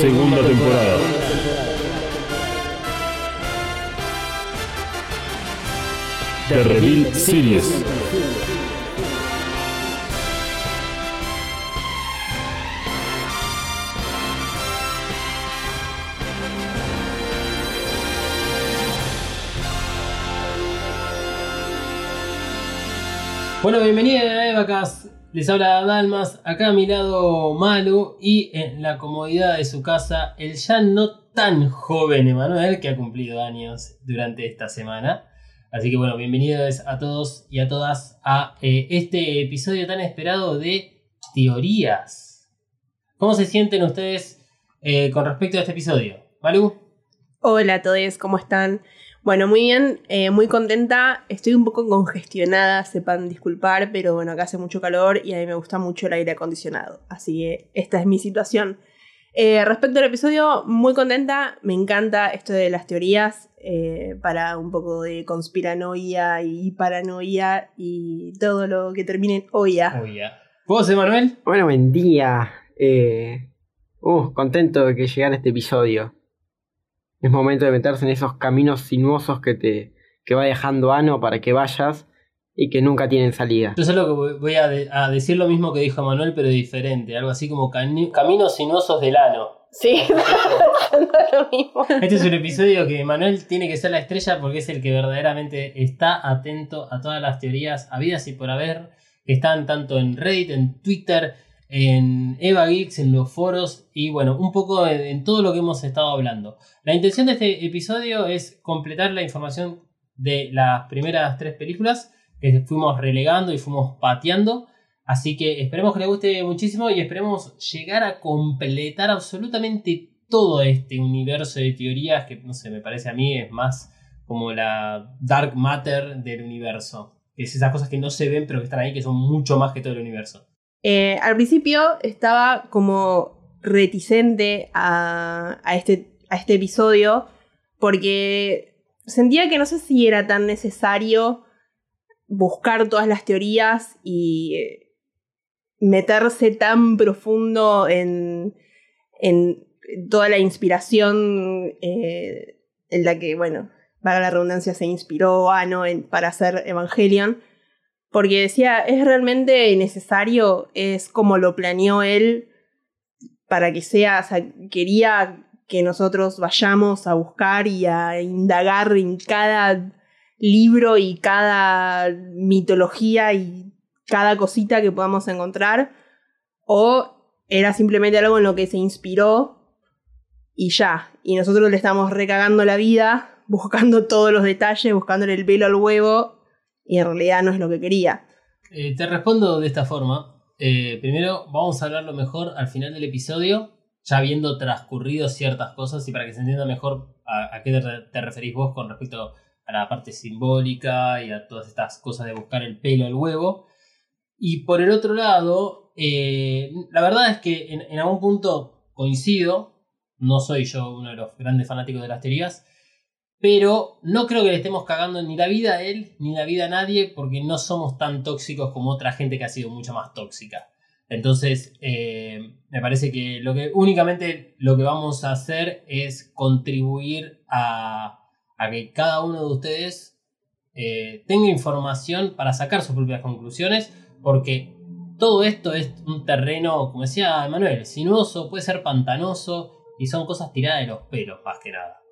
Segunda temporada. The Reveal Series. Bueno, bienvenida a Evacast. Les habla Dalmas, acá a mi lado Malu y en la comodidad de su casa el ya no tan joven Emanuel que ha cumplido años durante esta semana. Así que bueno, bienvenidos a todos y a todas a eh, este episodio tan esperado de teorías. ¿Cómo se sienten ustedes eh, con respecto a este episodio? Malu. Hola a todos, ¿cómo están? Bueno, muy bien, eh, muy contenta. Estoy un poco congestionada, sepan disculpar, pero bueno, acá hace mucho calor y a mí me gusta mucho el aire acondicionado. Así que esta es mi situación. Eh, respecto al episodio, muy contenta. Me encanta esto de las teorías eh, para un poco de conspiranoia y paranoia y todo lo que termine en oya. Oya. ¿Vos, Emanuel? Bueno, buen día. Eh, uh, contento de que llegara este episodio. Es momento de meterse en esos caminos sinuosos que te que va dejando Ano para que vayas y que nunca tienen salida. Yo solo que voy- a, de- a decir lo mismo que dijo Manuel, pero diferente. Algo así como caminos sinuosos del ano. Sí, lo mismo. Este es un episodio que Manuel tiene que ser la estrella porque es el que verdaderamente está atento a todas las teorías habidas y por haber que están tanto en Reddit, en Twitter, en Eva Geeks, en los foros y bueno, un poco en, en todo lo que hemos estado hablando. La intención de este episodio es completar la información de las primeras tres películas que fuimos relegando y fuimos pateando. Así que esperemos que les guste muchísimo y esperemos llegar a completar absolutamente todo este universo de teorías que, no sé, me parece a mí es más como la dark matter del universo. Que es esas cosas que no se ven pero que están ahí, que son mucho más que todo el universo. Eh, al principio estaba como reticente a, a este, a este episodio porque sentía que no sé si era tan necesario buscar todas las teorías y eh, meterse tan profundo en, en toda la inspiración eh, en la que, bueno, valga la redundancia, se inspiró Ano en- para hacer Evangelion. Porque decía, es realmente necesario, es como lo planeó él para que sea, o sea, quería que nosotros vayamos a buscar y a indagar en cada libro y cada mitología y cada cosita que podamos encontrar, o era simplemente algo en lo que se inspiró y ya, y nosotros le estamos recagando la vida, buscando todos los detalles, buscándole el pelo al huevo, y en realidad no es lo que quería. Eh, te respondo de esta forma. Eh, primero, vamos a hablarlo mejor al final del episodio, ya habiendo transcurrido ciertas cosas y para que se entienda mejor a, qué te, te referís vos con respecto a la parte simbólica y a todas estas cosas de buscar el pelo al huevo. Y por el otro lado, eh, la verdad es que en, en algún punto coincido, no soy yo uno de los grandes fanáticos de las teorías, pero no creo que le estemos cagando ni la vida a él ni la vida a nadie porque no somos tan tóxicos como otra gente que ha sido mucho más tóxica. Entonces, eh, me parece que, lo que únicamente lo que vamos a hacer es contribuir a, a que cada uno de ustedes eh, tenga información para sacar sus propias conclusiones, porque todo esto es un terreno, como decía Emanuel, sinuoso, puede ser pantanoso y son cosas tiradas de los pelos, más que nada.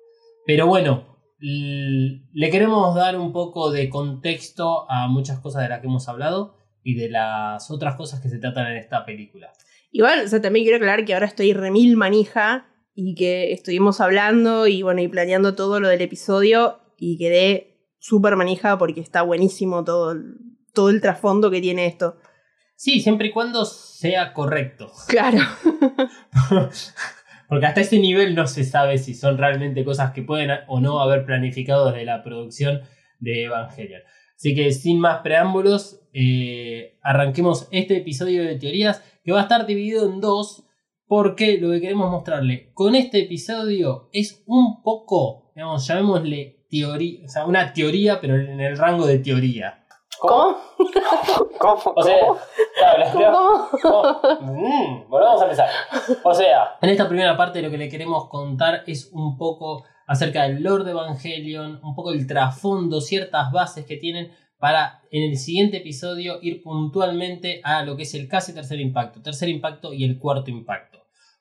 Pero bueno, le queremos dar un poco de contexto a muchas cosas de las que hemos hablado y de las otras cosas que se tratan en esta película. Igual, o también quiero aclarar que ahora estoy remil manija y que estuvimos hablando y bueno, y planeando todo lo del episodio y quedé súper manija porque está buenísimo todo el, todo el trasfondo que tiene esto. Sí, siempre y cuando sea correcto. Claro. Porque hasta ese nivel no se sabe si son realmente cosas que pueden o no haber planificado desde la producción de Evangelion. Así que sin más preámbulos, eh, arranquemos este episodio de teorías que va a estar dividido en dos. Porque lo que queremos mostrarle con este episodio es un poco, digamos, llamémosle teoría, o sea, una teoría, pero en el rango de teoría. ¿Cómo? ¿Cómo? O sea, claro, las- ¿Cómo? Mm, volvamos a empezar. O sea, en esta primera parte lo que le queremos contar es un poco acerca del Lord Evangelion, un poco el trasfondo, ciertas bases que tienen para en el siguiente episodio ir puntualmente a lo que es el casi tercer impacto, tercer impacto y el cuarto impacto.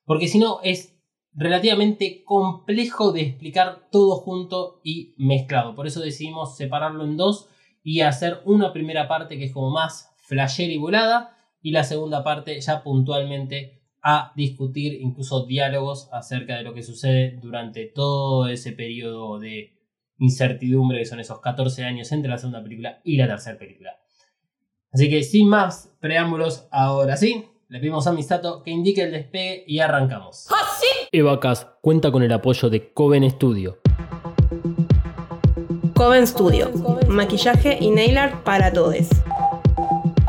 Porque si no es relativamente complejo de explicar todo junto y mezclado. Por eso decidimos separarlo en dos y hacer una primera parte que es como más flasher y volada y la segunda parte ya puntualmente a discutir incluso diálogos acerca de lo que sucede durante todo ese periodo de incertidumbre que son esos 14 años entre la segunda película y la tercera película. Así que sin más preámbulos, ahora sí, le pedimos a Misato que indique el despegue y arrancamos. Evacas cuenta con el apoyo de Coven Studio. Coven Studio. Maquillaje y nail art para todos.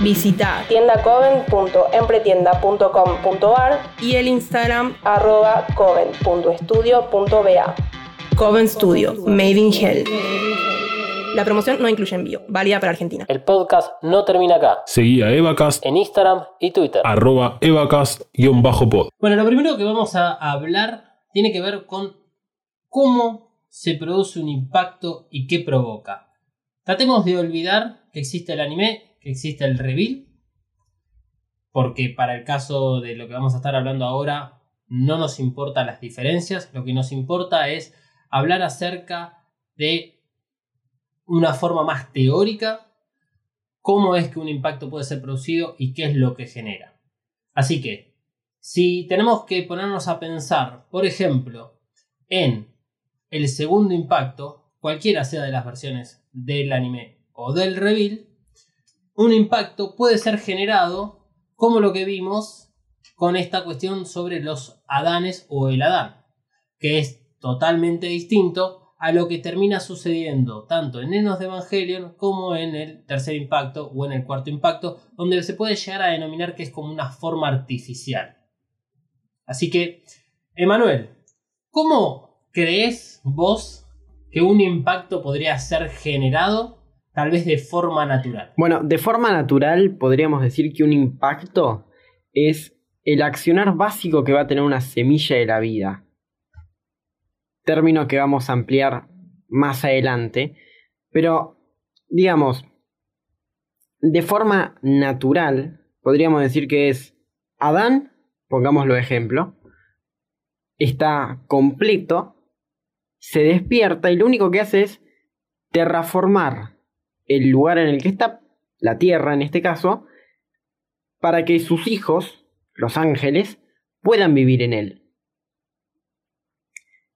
Visita tiendacoven.empretienda.com.ar y el Instagram arroba coven.estudio.ba. Coven Studio, Made in Hell. La promoción no incluye envío, válida para Argentina. El podcast no termina acá. Seguí a Evacast, En Instagram y Twitter. arroba Evacast-pod. Bueno, lo primero que vamos a hablar tiene que ver con cómo se produce un impacto y qué provoca. Tratemos de olvidar que existe el anime, que existe el reveal, porque para el caso de lo que vamos a estar hablando ahora no nos importan las diferencias, lo que nos importa es hablar acerca de una forma más teórica, cómo es que un impacto puede ser producido y qué es lo que genera. Así que, si tenemos que ponernos a pensar, por ejemplo, en el segundo impacto, cualquiera sea de las versiones del anime o del reveal, un impacto puede ser generado como lo que vimos con esta cuestión sobre los Adanes o el Adán, que es totalmente distinto a lo que termina sucediendo tanto en Enos de Evangelion como en el tercer impacto o en el cuarto impacto, donde se puede llegar a denominar que es como una forma artificial. Así que, Emanuel, ¿cómo crees vos que un impacto podría ser generado tal vez de forma natural? Bueno, de forma natural podríamos decir que un impacto es el accionar básico que va a tener una semilla de la vida. Término que vamos a ampliar más adelante. Pero, digamos, de forma natural, podríamos decir que es Adán, pongámoslo ejemplo, está completo, se despierta y lo único que hace es terraformar el lugar en el que está, la tierra en este caso, para que sus hijos, los ángeles, puedan vivir en él.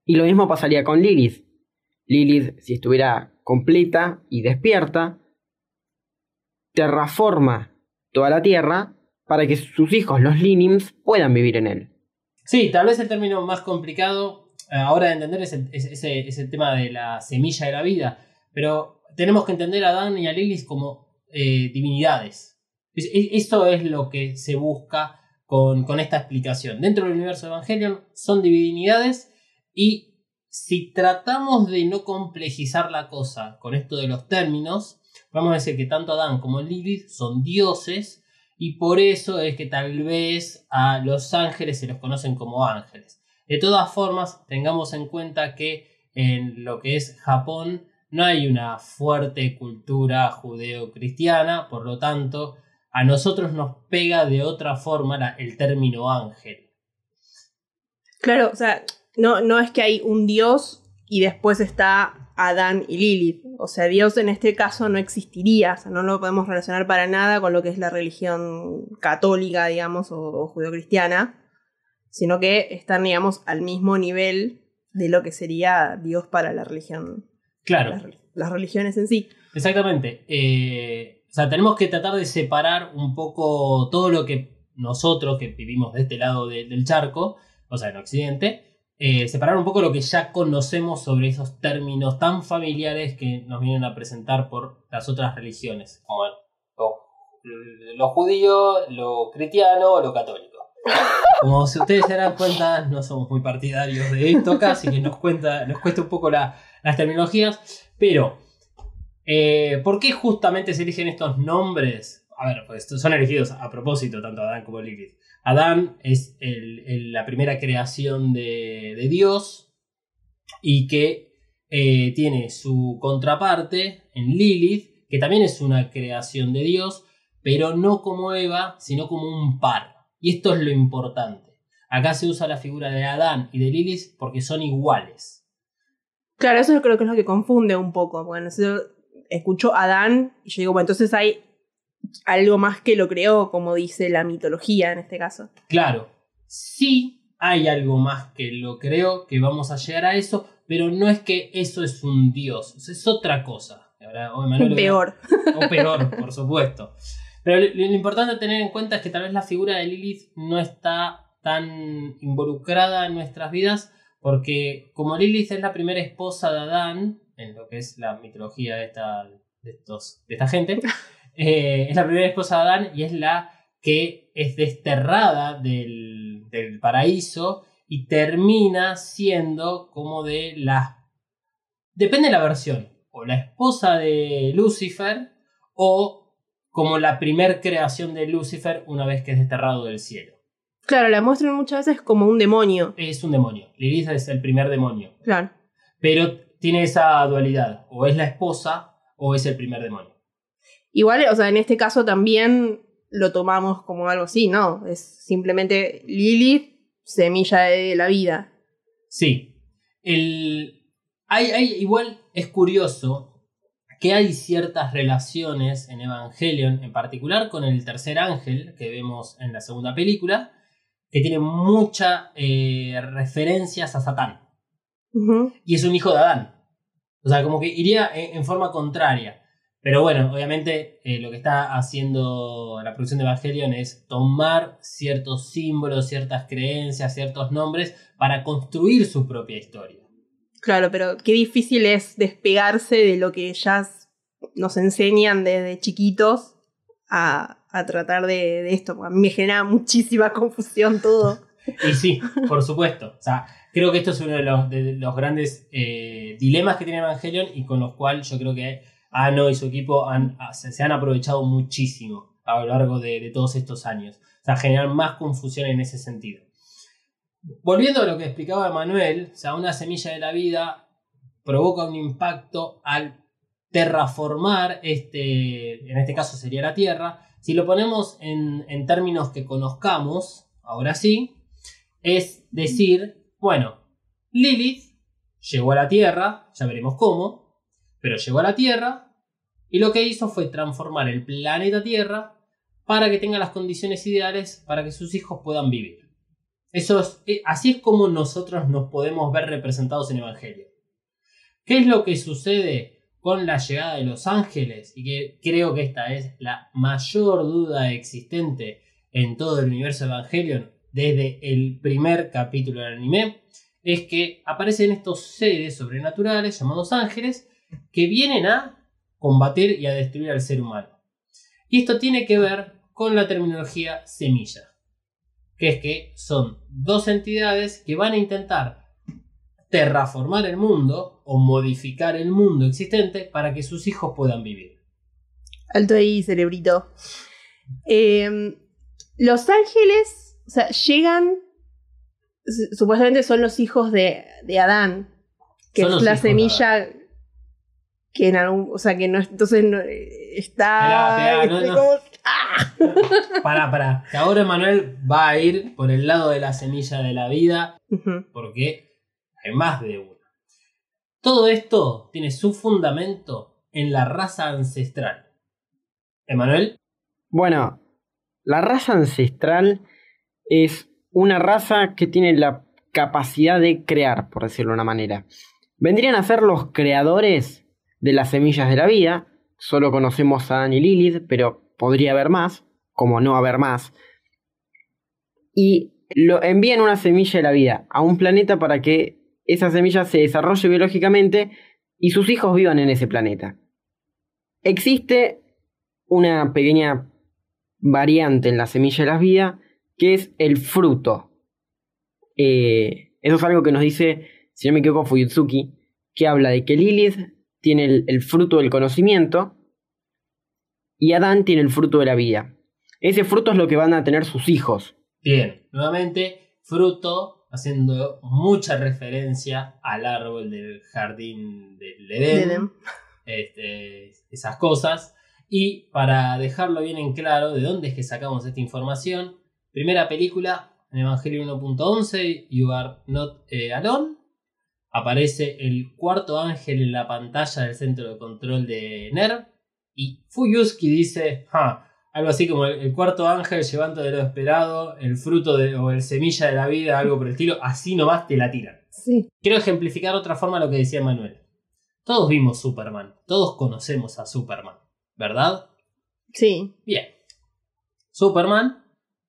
Y lo mismo pasaría con Lilith. Lilith, si estuviera completa y despierta, terraforma toda la tierra para que sus hijos, los Linims, puedan vivir en él. Sí, tal vez el término más complicado eh, ahora de entender es el, es- ese, ese tema de la semilla de la vida, pero tenemos que entender a Adán y a Lilith como eh, divinidades. Es- es- Esto es lo que se busca con, con esta explicación. Dentro del universo de Evangelion son divinidades y si tratamos de no complejizar la cosa con esto de los términos, vamos a decir que tanto Adán como Lilith son dioses y por eso es que tal vez a los ángeles se los conocen como ángeles. De todas formas, tengamos en cuenta que en lo que es Japón no hay una fuerte cultura judeo-cristiana, por lo tanto, a nosotros nos pega de otra forma el término ángel. Claro, o sea, no, no es que hay un dios y después está Adán y Lilith. O sea, Dios en este caso no existiría, o sea, no lo podemos relacionar para nada con lo que es la religión católica, digamos, o, o judeocristiana, sino que están, digamos, al mismo nivel de lo que sería Dios para la religión, Claro, las, las religiones en sí. exactamente. Eh, o sea, tenemos que tratar de separar un poco todo lo que nosotros, que vivimos de este lado de- del charco, o sea, en Occidente, eh, separar un poco lo que ya conocemos sobre esos términos tan familiares que nos vienen a presentar por las otras religiones, como lo, lo judío, lo cristiano, lo católico. Como si ustedes se dan cuenta, no somos muy partidarios de esto acá, así que nos, cuenta, nos cuesta un poco la- las terminologías, pero eh, ¿por qué justamente se eligen estos nombres? A ver, pues son elegidos a propósito, tanto Adán como Lilith. Adán es la primera creación de, de Dios y que eh, tiene su contraparte en Lilith, que también es una creación de Dios, pero no como Eva, sino como un par. Y esto es lo importante. Acá se usa la figura de Adán y de Lilith porque son iguales. Claro, eso creo que es lo que confunde un poco. Bueno, yo escucho Adán y yo digo, bueno, entonces hay algo más que lo creó, como dice la mitología en este caso. Claro, sí hay algo más que lo creo, que vamos a llegar a eso, pero no es que eso es un dios, o es otra cosa. Emanuel, Peor. O peor, por supuesto. Pero lo, lo importante a tener en cuenta es que tal vez la figura de Lilith no está tan involucrada en nuestras vidas, porque como Lilith es la primera esposa de Adán, en lo que es la mitología de esta, de estos, de esta gente, eh, es la primera esposa de Adán y es la que es desterrada del, del paraíso y termina siendo como de las... Depende de la versión, o la esposa de Lucifer o como la primer creación de Lucifer una vez que es desterrado del cielo. Claro, la muestran muchas veces como un demonio. Es un demonio. Lilith es el primer demonio. Claro. Pero tiene esa dualidad. O es la esposa o es el primer demonio. Igual, o sea, en este caso también lo tomamos como algo así, ¿no? Es simplemente Lilith, semilla de la vida. Sí. El, hay, hay, igual es curioso que hay ciertas relaciones en Evangelion, en particular con el tercer ángel que vemos en la segunda película, que tiene muchas referencias a Satán. Y es un hijo de Adán. O sea, como que iría en, en forma contraria. Pero bueno, obviamente eh, lo que está haciendo la producción de Evangelion es tomar ciertos símbolos, ciertas creencias, ciertos nombres para construir su propia historia. Claro, pero qué difícil es despegarse de lo que ya nos enseñan desde chiquitos a, a tratar de, esto. A me genera muchísima confusión todo. Y sí, por supuesto. O sea, creo que esto es uno de los, de los grandes eh, dilemas que tiene Evangelion y con los cuales yo creo que Ano y su equipo han- se, se han aprovechado muchísimo a lo largo de, de todos estos años. O sea, generar más confusión en ese sentido. Volviendo a lo que explicaba Manuel, o sea, una semilla de la vida provoca un impacto al terraformar, este, en este caso sería la Tierra. Si lo ponemos en, términos que conozcamos, ahora sí, es decir, bueno, Lilith llegó a la Tierra, ya veremos cómo, pero llegó a la Tierra y lo que hizo fue transformar el planeta Tierra para que tenga las condiciones ideales para que sus hijos puedan vivir. Eso es, eh, así es como nosotros nos podemos ver representados en Evangelio. ¿Qué es lo que sucede con la llegada de los ángeles? Y que creo que esta es la mayor duda existente en todo el universo Evangelion desde el primer capítulo del anime, es que aparecen estos seres sobrenaturales llamados ángeles que vienen a combatir y a destruir al ser humano. Y esto tiene que ver con la terminología semilla, que es que son dos entidades que van a intentar terraformar el mundo o modificar el mundo existente para que sus hijos puedan vivir. Alto ahí, cerebrito. Eh, los ángeles, o sea, llegan. su- Supuestamente son los hijos de, de Adán, que Son es la semilla que en algún. O sea, que no. Entonces no, está. Esperá, esperá, no, no. como- ¡ah! Para, para, que ahora Manuel va a ir por el lado de la semilla de la vida porque más de una. Todo esto tiene su fundamento en la raza ancestral. Emanuel, Bueno, la raza ancestral es una raza que tiene la capacidad de crear, por decirlo de una manera. Vendrían a ser los creadores de las semillas de la vida. Solo conocemos a Dan y Lilith, pero podría haber más, como no haber más. Y lo envían una semilla de la vida a un planeta para que esa semilla se desarrolle biológicamente y sus hijos vivan en ese planeta. Existe una pequeña variante en la semilla de la vida que es el fruto. Eh, eso es algo que nos dice, si no me equivoco, Fuyutsuki, que habla de que Lilith tiene el, el fruto del conocimiento y Adán tiene el fruto de la vida. Ese fruto es lo que van a tener sus hijos. bien, nuevamente, fruto, haciendo mucha referencia al árbol del jardín del Edén. Edén. este, esas cosas. Y para dejarlo bien en claro de dónde es que sacamos esta información, primera película, en Evangelio 1.11, You Are Not Alone, aparece el cuarto ángel en la pantalla del centro de control de NERV, y Fuyuski dice, "Ja, algo así como el, el cuarto ángel llevando de lo esperado, el fruto de, o el semilla de la vida, algo por el estilo, así nomás te la tiran. Sí. Quiero ejemplificar de otra forma lo que decía Manuel. Todos vimos Superman, todos conocemos a Superman, ¿verdad? Sí. Bien. Superman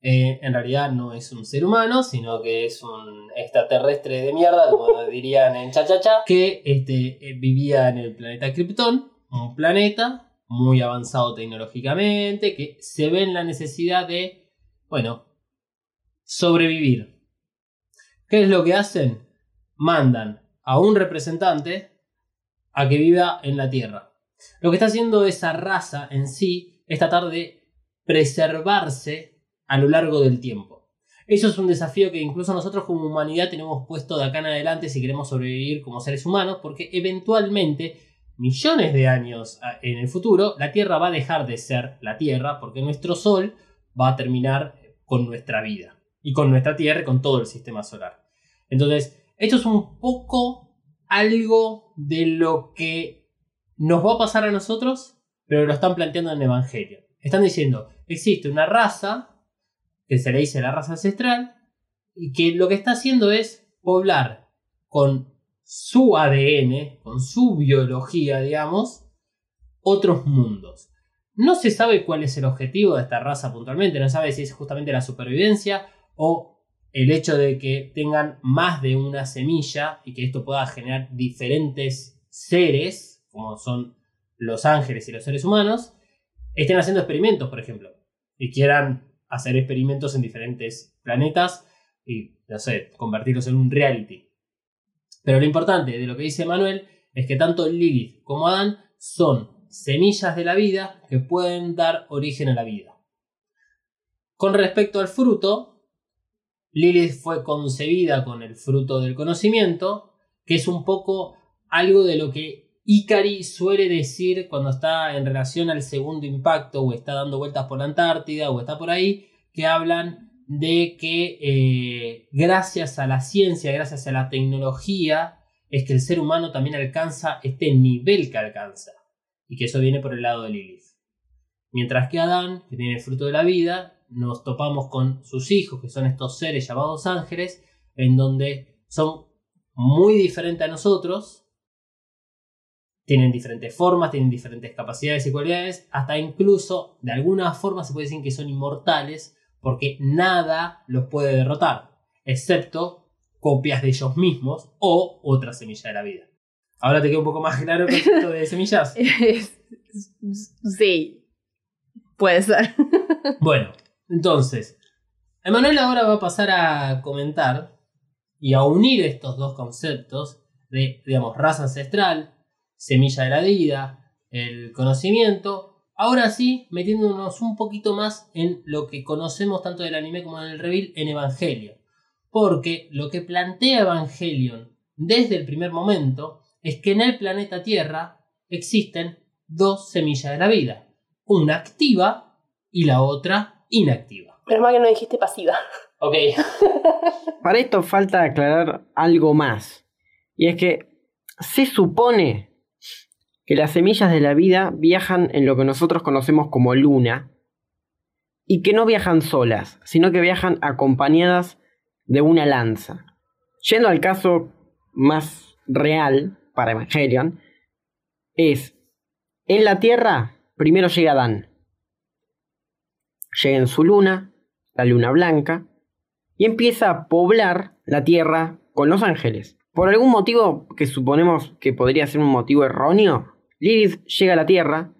eh, en realidad no es un ser humano, sino que es un extraterrestre de mierda, como dirían en Chachacha, que este, eh, vivía en el planeta Krypton, un planeta muy avanzado tecnológicamente, que se ve en la necesidad de, bueno, sobrevivir. ¿Qué es lo que hacen? Mandan a un representante a que viva en la Tierra. Lo que está haciendo esa raza en sí es tratar de preservarse a lo largo del tiempo. Eso es un desafío que incluso nosotros como humanidad tenemos puesto de acá en adelante si queremos sobrevivir como seres humanos, porque eventualmente, millones de años a- en el futuro, la Tierra va a dejar de ser la Tierra, porque nuestro Sol va a terminar con nuestra vida, y con nuestra Tierra y con todo el sistema solar. Entonces, esto es un poco algo de lo que nos va a pasar a nosotros, pero lo están planteando en Evangelio. Están diciendo, existe una raza, que se le dice la raza ancestral, y que lo que está haciendo es poblar con su ADN, con su biología, digamos, otros mundos. No se sabe cuál es el objetivo de esta raza puntualmente, no se sabe si es justamente la supervivencia o el hecho de que tengan más de una semilla y que esto pueda generar diferentes seres, como son los ángeles y los seres humanos, estén haciendo experimentos, por ejemplo, y quieran hacer experimentos en diferentes planetas y, no sé, convertirlos en un reality. Pero lo importante de lo que dice Manuel es que tanto Lilith como Adán son semillas de la vida que pueden dar origen a la vida. Con respecto al fruto, Lilith fue concebida con el fruto del conocimiento, que es un poco algo de lo que Ikari suele decir cuando está en relación al segundo impacto o está dando vueltas por la Antártida o está por ahí, que hablan de que eh, gracias a la ciencia, gracias a la tecnología, es que el ser humano también alcanza este nivel que alcanza. Y que eso viene por el lado de Lilith. Mientras que Adán, que tiene el fruto de la vida, nos topamos con sus hijos, que son estos seres llamados ángeles, en donde son muy diferentes a nosotros, tienen diferentes formas, tienen diferentes capacidades y cualidades, hasta incluso de alguna forma se puede decir que son inmortales, porque nada los puede derrotar, excepto copias de ellos mismos o otra semilla de la vida. Ahora te queda un poco más claro el concepto de semillas. sí. Puede ser. Bueno, entonces, Emanuel ahora va a pasar a comentar y a unir estos dos conceptos de, digamos, raza ancestral, semilla de la vida, el conocimiento, ahora sí metiéndonos un poquito más en lo que conocemos tanto del anime como del reveal en Evangelion. Porque lo que plantea Evangelion desde el primer momento es que en el planeta Tierra existen dos semillas de la vida, una activa y la otra inactiva. Menos mal que no dijiste pasiva. Ok, Para esto falta aclarar algo más. Y es que Se supone que las semillas de la vida viajan en lo que nosotros conocemos como luna y que no viajan solas, sino que viajan acompañadas de una lanza. Yendo al caso más real para Evangelion, es en la Tierra primero llega Adán. Llega en su luna, la luna blanca, y empieza a poblar la Tierra con los ángeles. Por algún motivo que suponemos que podría ser un motivo erróneo, Lilith llega a la Tierra,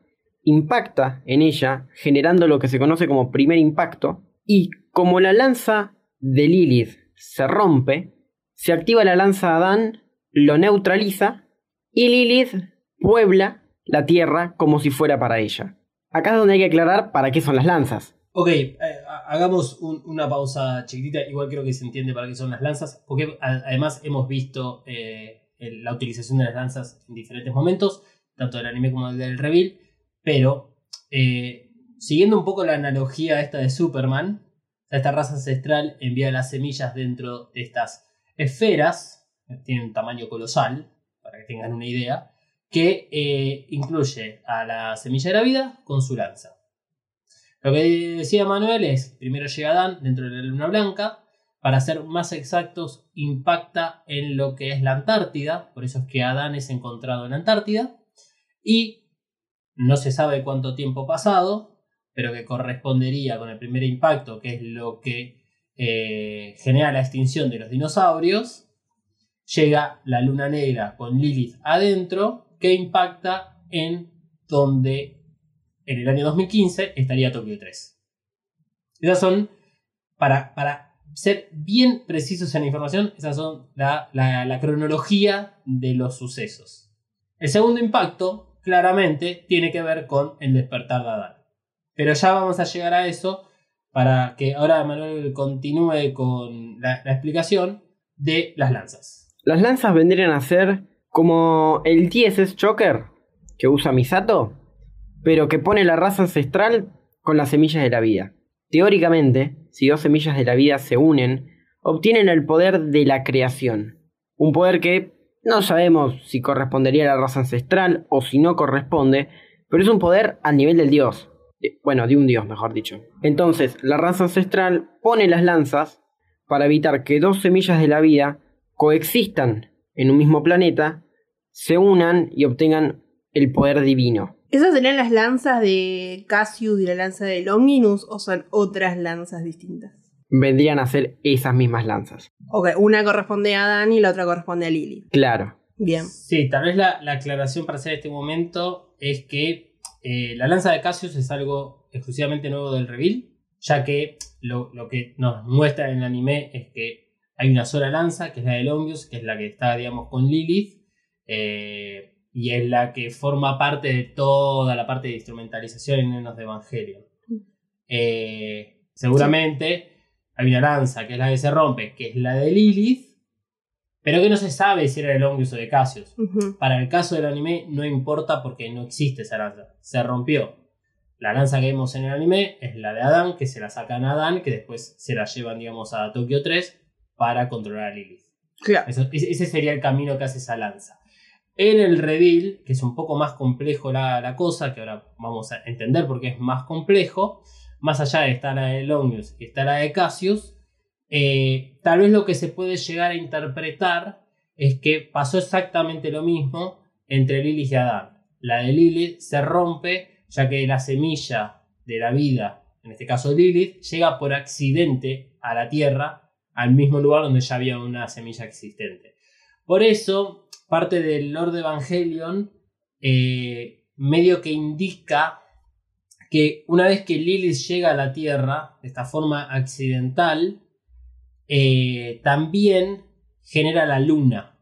impacta en ella, generando lo que se conoce como primer impacto, y como la lanza de Lilith se rompe, se activa la lanza de Adán, lo neutraliza, y Lilith puebla la Tierra como si fuera para ella. Acá es donde hay que aclarar para qué son las lanzas. Ok, eh, ha- hagamos un- una pausa chiquitita. Igual creo que se entiende para qué son las lanzas. Porque además hemos visto eh, la utilización de las lanzas en diferentes momentos, tanto del anime como del reveal. Pero eh, siguiendo un poco la analogía esta de Superman, esta raza ancestral envía las semillas dentro de estas esferas, que tienen un tamaño colosal, para que tengan una idea, que eh, incluye a la semilla de la vida con su lanza. Lo que decía Manuel es, primero llega Adán dentro de la luna blanca, para ser más exactos, impacta en lo que es la Antártida, por eso es que Adán es encontrado en la Antártida, y no se sabe cuánto tiempo pasado, pero que correspondería con el primer impacto, que es lo que eh, genera la extinción de los dinosaurios, llega la luna negra con Lilith adentro, que impacta en donde en el año 2015 estaría Tokio 3. Esas son, para, para ser bien precisos en la información, esas son la, la- la cronología de los sucesos. El segundo impacto, claramente, tiene que ver con el despertar de Adán. Pero ya vamos a llegar a eso para que ahora Manuel continúe con la, explicación de las lanzas. Las lanzas vendrían a ser como el TSS Choker que usa Misato, pero que pone la raza ancestral con las semillas de la vida. Teóricamente, si dos semillas de la vida se unen, obtienen el poder de la creación. Un poder que no sabemos si correspondería a la raza ancestral o si no corresponde, pero es un poder al nivel del dios. Bueno, de un dios, mejor dicho. Entonces, la raza ancestral pone las lanzas para evitar que dos semillas de la vida coexistan en un mismo planeta, se unan y obtengan el poder divino. ¿Esas serían las lanzas de Cassius y la lanza de Longinus o son otras lanzas distintas? Vendrían a ser esas mismas lanzas. Ok, una corresponde a Adán y la otra corresponde a Lily. Claro. Bien. Sí, tal vez la, la aclaración para hacer este momento es que eh, la lanza de Cassius es algo exclusivamente nuevo del reveal, ya que lo, lo que nos muestra en el anime es que hay una sola lanza, que es la de Longius, que es la que está, digamos, con Lilith, eh, y es la que forma parte de toda la parte de instrumentalización en Nenos de Evangelion. Eh, seguramente hay una lanza, que es la que se rompe, que es la de Lilith, pero que no se sabe si era de Longius o de Cassius. Ujú. Para el caso del anime no importa porque no existe esa lanza. Se rompió. La lanza que vemos en el anime es la de Adán, que se la sacan a Adán, que después se la llevan, digamos, a Tokio 3 para controlar a Lilith. Claro. Eso- ese sería el camino que hace esa lanza. En el reveal, que es un poco más complejo la, la cosa, que ahora vamos a entender porque es más complejo, más allá de estar la de Longius y está la de Cassius, eh, tal vez lo que se puede llegar a interpretar es que pasó exactamente lo mismo entre Lilith y Adán. La de Lilith se rompe ya que la semilla de la vida, en este caso Lilith, llega por accidente a la Tierra, al mismo lugar donde ya había una semilla existente. Por eso, parte del Lord Evangelion eh, medio que indica que una vez que Lilith llega a la Tierra, de esta forma accidental, eh, también genera la Luna,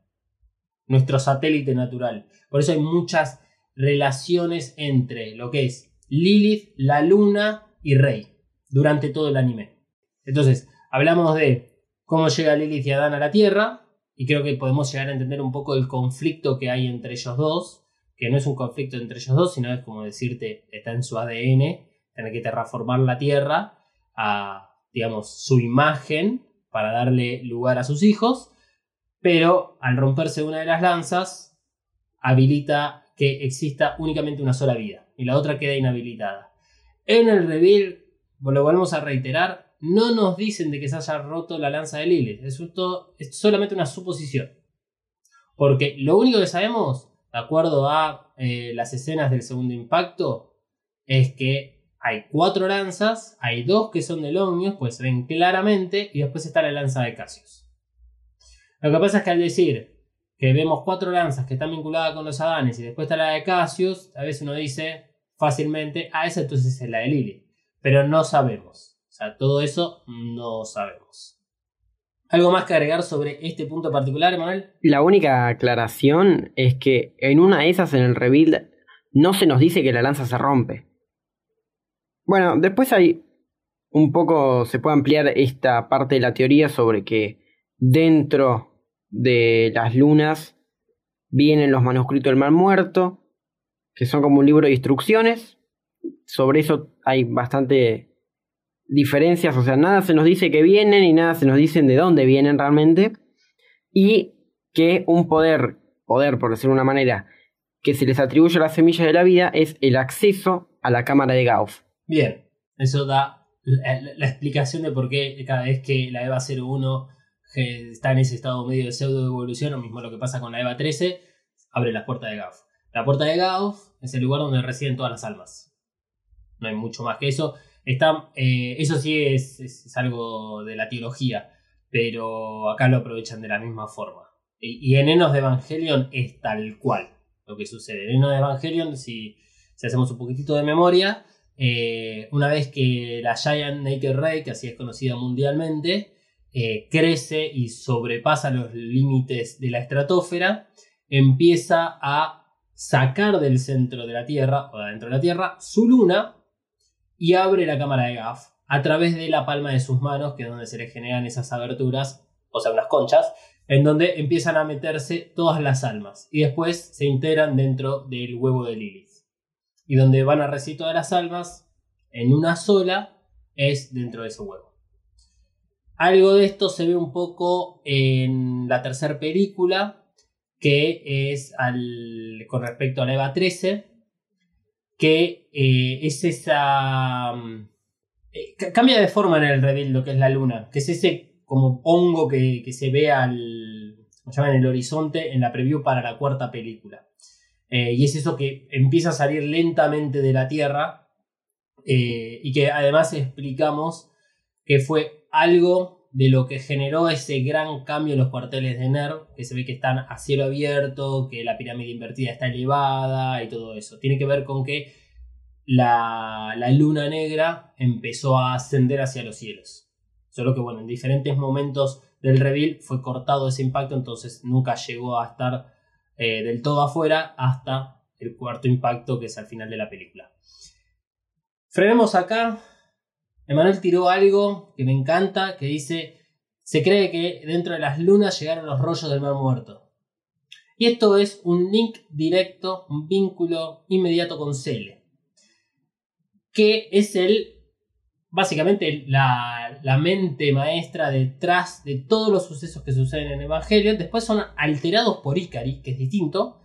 nuestro satélite natural. Por eso hay muchas relaciones entre lo que es Lilith, la Luna y Rey durante todo el anime. Entonces, hablamos de cómo llega Lilith y Adán a la Tierra, y creo que podemos llegar a entender un poco el conflicto que hay entre ellos dos, que no es un conflicto entre ellos dos, sino es como decirte, está en su ADN, tener que terraformar la Tierra a, digamos, su imagen para darle lugar a sus hijos, pero al romperse una de las lanzas, habilita que exista únicamente una sola vida y la otra queda inhabilitada. En el reveal, lo volvemos a reiterar, no nos dicen de que se haya roto la lanza de Lilith, es, es solamente una suposición. Porque lo único que sabemos, de acuerdo a eh, las escenas del segundo impacto, es que hay cuatro lanzas, hay dos que son de Longius, pues se ven claramente, y después está la lanza de Cassius. Lo que pasa es que al decir que vemos cuatro lanzas que están vinculadas con los Adanes y después está la de Cassius, a veces uno dice fácilmente, ah, esa entonces es la de Lily. Pero no sabemos. O sea, todo eso no sabemos. ¿Algo más que agregar sobre este punto particular, Emanuel? La única aclaración es que en una de esas en el reveal no se nos dice que la lanza se rompe. Bueno, después hay un poco, se puede ampliar esta parte de la teoría sobre que dentro de las lunas vienen los manuscritos del mal muerto, que son como un libro de instrucciones. Sobre eso hay bastante diferencias, o sea, nada se nos dice que vienen y nada se nos dicen de dónde vienen realmente. Y que un poder, poder por decirlo de una manera, que se les atribuye a las semillas de la vida es el acceso a la cámara de Gauss. Bien, eso da la, explicación de por qué cada vez que la EVA 01 que está en ese estado medio de pseudo evolución, o mismo lo que pasa con la EVA 13, abre las puertas de Gauss. La puerta de Gauss es el lugar donde residen todas las almas. No hay mucho más que eso. Está, eh, eso sí es, es- algo de la teología, pero acá lo aprovechan de la misma forma. Y, en Enos de Evangelion es tal cual lo que sucede. En Enos de Evangelion, si, hacemos un poquitito de memoria, eh, una vez que la Giant Naked Ray, que así es conocida mundialmente, eh, crece y sobrepasa los límites de la estratosfera, empieza a sacar del centro de la Tierra, o de de la Tierra, su luna y abre la cámara de Gaff a través de la palma de sus manos, que es donde se le generan esas aberturas, o sea, unas conchas, en donde empiezan a meterse todas las almas y después se integran dentro del huevo de Lilith. Y donde van a residir todas las almas en una sola es dentro de ese huevo. Algo de esto se ve un poco en la tercera película, que es al, con respecto a la EVA 13, que eh, es esa... mm, eh, ca- cambia de forma en el reveal lo que es la luna, que es ese como hongo que, que se ve al, ¿cómo se llama? en el horizonte en la preview para la cuarta película. Eh, y es eso que empieza a salir lentamente de la Tierra y que además explicamos que fue algo de lo que generó ese gran cambio en los cuarteles de NERV, que se ve que están a cielo abierto, que la pirámide invertida está elevada y todo eso. Tiene que ver con que la, la luna negra empezó a ascender hacia los cielos. Solo que bueno, en diferentes momentos del reveal fue cortado ese impacto, entonces nunca llegó a estar eh, del todo afuera hasta el cuarto impacto que es al final de la película. Frenemos acá. Emanuel tiró algo que me encanta, que dice, se cree que dentro de las lunas llegaron los rollos del mar muerto. Y esto es un link directo, un vínculo inmediato con Cele. Que es el, básicamente, la, la mente maestra detrás de todos los sucesos que suceden en Evangelion. Después son alterados por Ikari, que es distinto.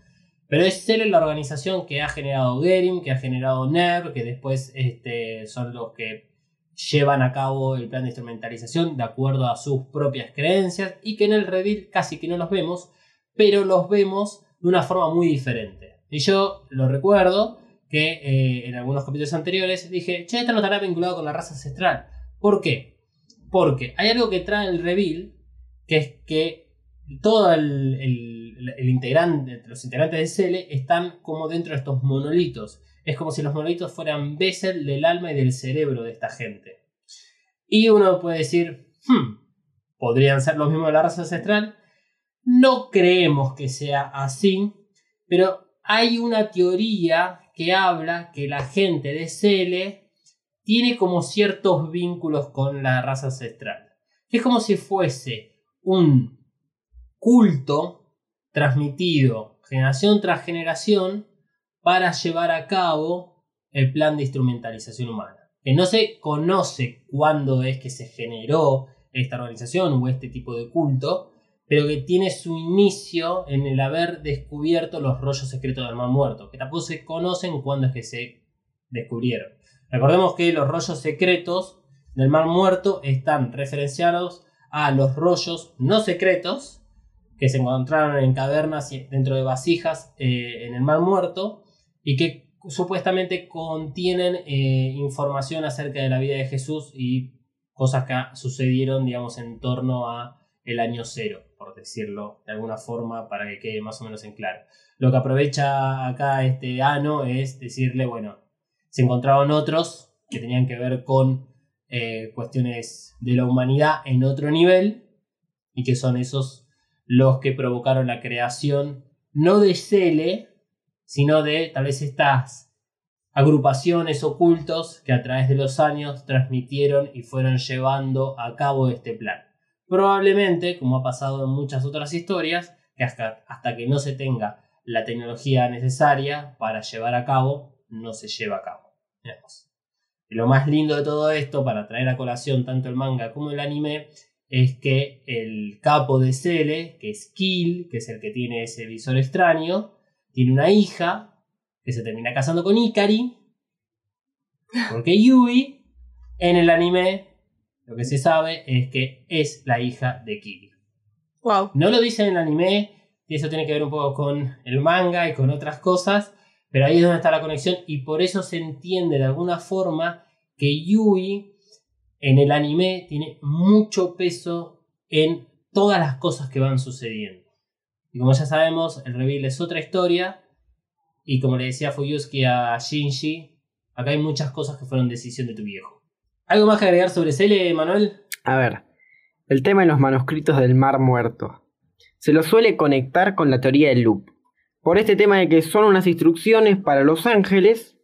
Pero es Cele la organización que ha generado Gerim, que ha generado NERV, que después este, son los que llevan a cabo el plan de instrumentalización de acuerdo a sus propias creencias y que en el reveal casi que no los vemos, pero los vemos de una forma muy diferente. Y yo lo recuerdo que eh, en algunos capítulos anteriores dije, che, esto no estará vinculado con la raza ancestral. ¿Por qué? Porque hay algo que trae el reveal, que es que todo los integrantes de Cele están como dentro de estos monolitos. Es como si los monolitos fueran Bessel del alma y del cerebro de esta gente. Y uno puede decir, hmm, ¿podrían ser los mismos de la raza ancestral? No creemos que sea así, pero hay una teoría que habla que la gente de Cele tiene como ciertos vínculos con la raza ancestral. Es como si fuese un culto transmitido generación tras generación para llevar a cabo el plan de instrumentalización humana. Que no se conoce cuándo es que se generó esta organización o este tipo de culto, pero que tiene su inicio en el haber descubierto los rollos secretos del Mar Muerto, que tampoco se conocen cuándo es que se descubrieron. Recordemos que los rollos secretos del Mar Muerto están referenciados a los rollos no secretos que se encontraron en cavernas y dentro de vasijas eh, en el Mar Muerto y que supuestamente contienen eh, información acerca de la vida de Jesús y cosas que sucedieron, digamos, en torno a el año cero, por decirlo de alguna forma, para que quede más o menos en claro. Lo que aprovecha acá este Ano es decirle, bueno, se encontraron otros que tenían que ver con eh, cuestiones de la humanidad en otro nivel y que son esos los que provocaron la creación no de Cele, sino de tal vez estas agrupaciones ocultos que a través de los años transmitieron y fueron llevando a cabo este plan. Probablemente, como ha pasado en muchas otras historias, que hasta, hasta que no se tenga la tecnología necesaria para llevar a cabo, no se lleva a cabo. Y lo más lindo de todo esto, para traer a colación tanto el manga como el anime, es que el capo de Cele, que es Kill, que es el que tiene ese visor extraño, tiene una hija que se termina casando con Ikari, porque Yui en el anime lo que se sabe es que es la hija de Kill. Wow. No lo dice en el anime, y eso tiene que ver un poco con el manga y con otras cosas, pero ahí es donde está la conexión y por eso se entiende de alguna forma que Yui en el anime tiene mucho peso en todas las cosas que van sucediendo. Y como ya sabemos, el reveal es otra historia. Y como le decía Fuyusuki a Shinji, acá hay muchas cosas que fueron decisión de tu viejo. ¿Algo más que agregar sobre Cele, Manuel? A ver, el tema de los manuscritos del Mar Muerto. Se lo suele conectar con la teoría del loop. Por este tema de que son unas instrucciones para los ángeles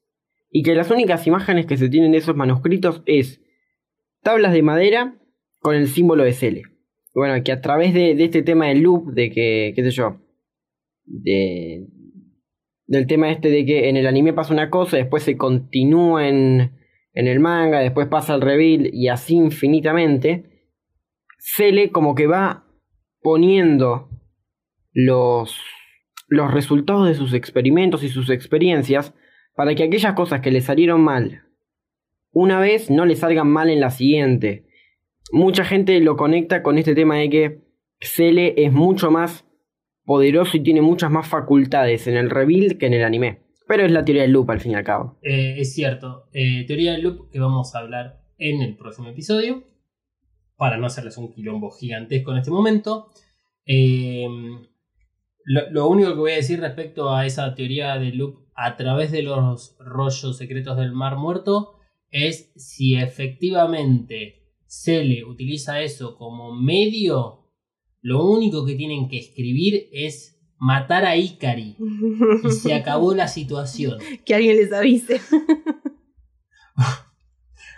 y que las únicas imágenes que se tienen de esos manuscritos es tablas de madera con el símbolo de Cele. Bueno, que a través de, este tema del loop, de que, qué sé yo, de, del tema este de que en el anime pasa una cosa, después se continúa en, el manga, después pasa el reveal y así infinitamente, Cele como que va poniendo los, los resultados de sus experimentos y sus experiencias para que aquellas cosas que le salieron mal una vez no le salgan mal en la siguiente. Mucha gente lo conecta con este tema de que Cele es mucho más poderoso y tiene muchas más facultades en el rebuild que en el anime. Pero es la teoría del loop al fin y al cabo. Eh, es cierto. Eh, teoría del loop que vamos a hablar en el próximo episodio. Para no hacerles un quilombo gigantesco en este momento. Eh, lo, lo, único que voy a decir respecto a esa teoría del loop a través de los rollos secretos del mar muerto es si efectivamente Cele utiliza eso como medio, lo único que tienen que escribir es matar a Ikari y se acabó la situación. Que alguien les avise.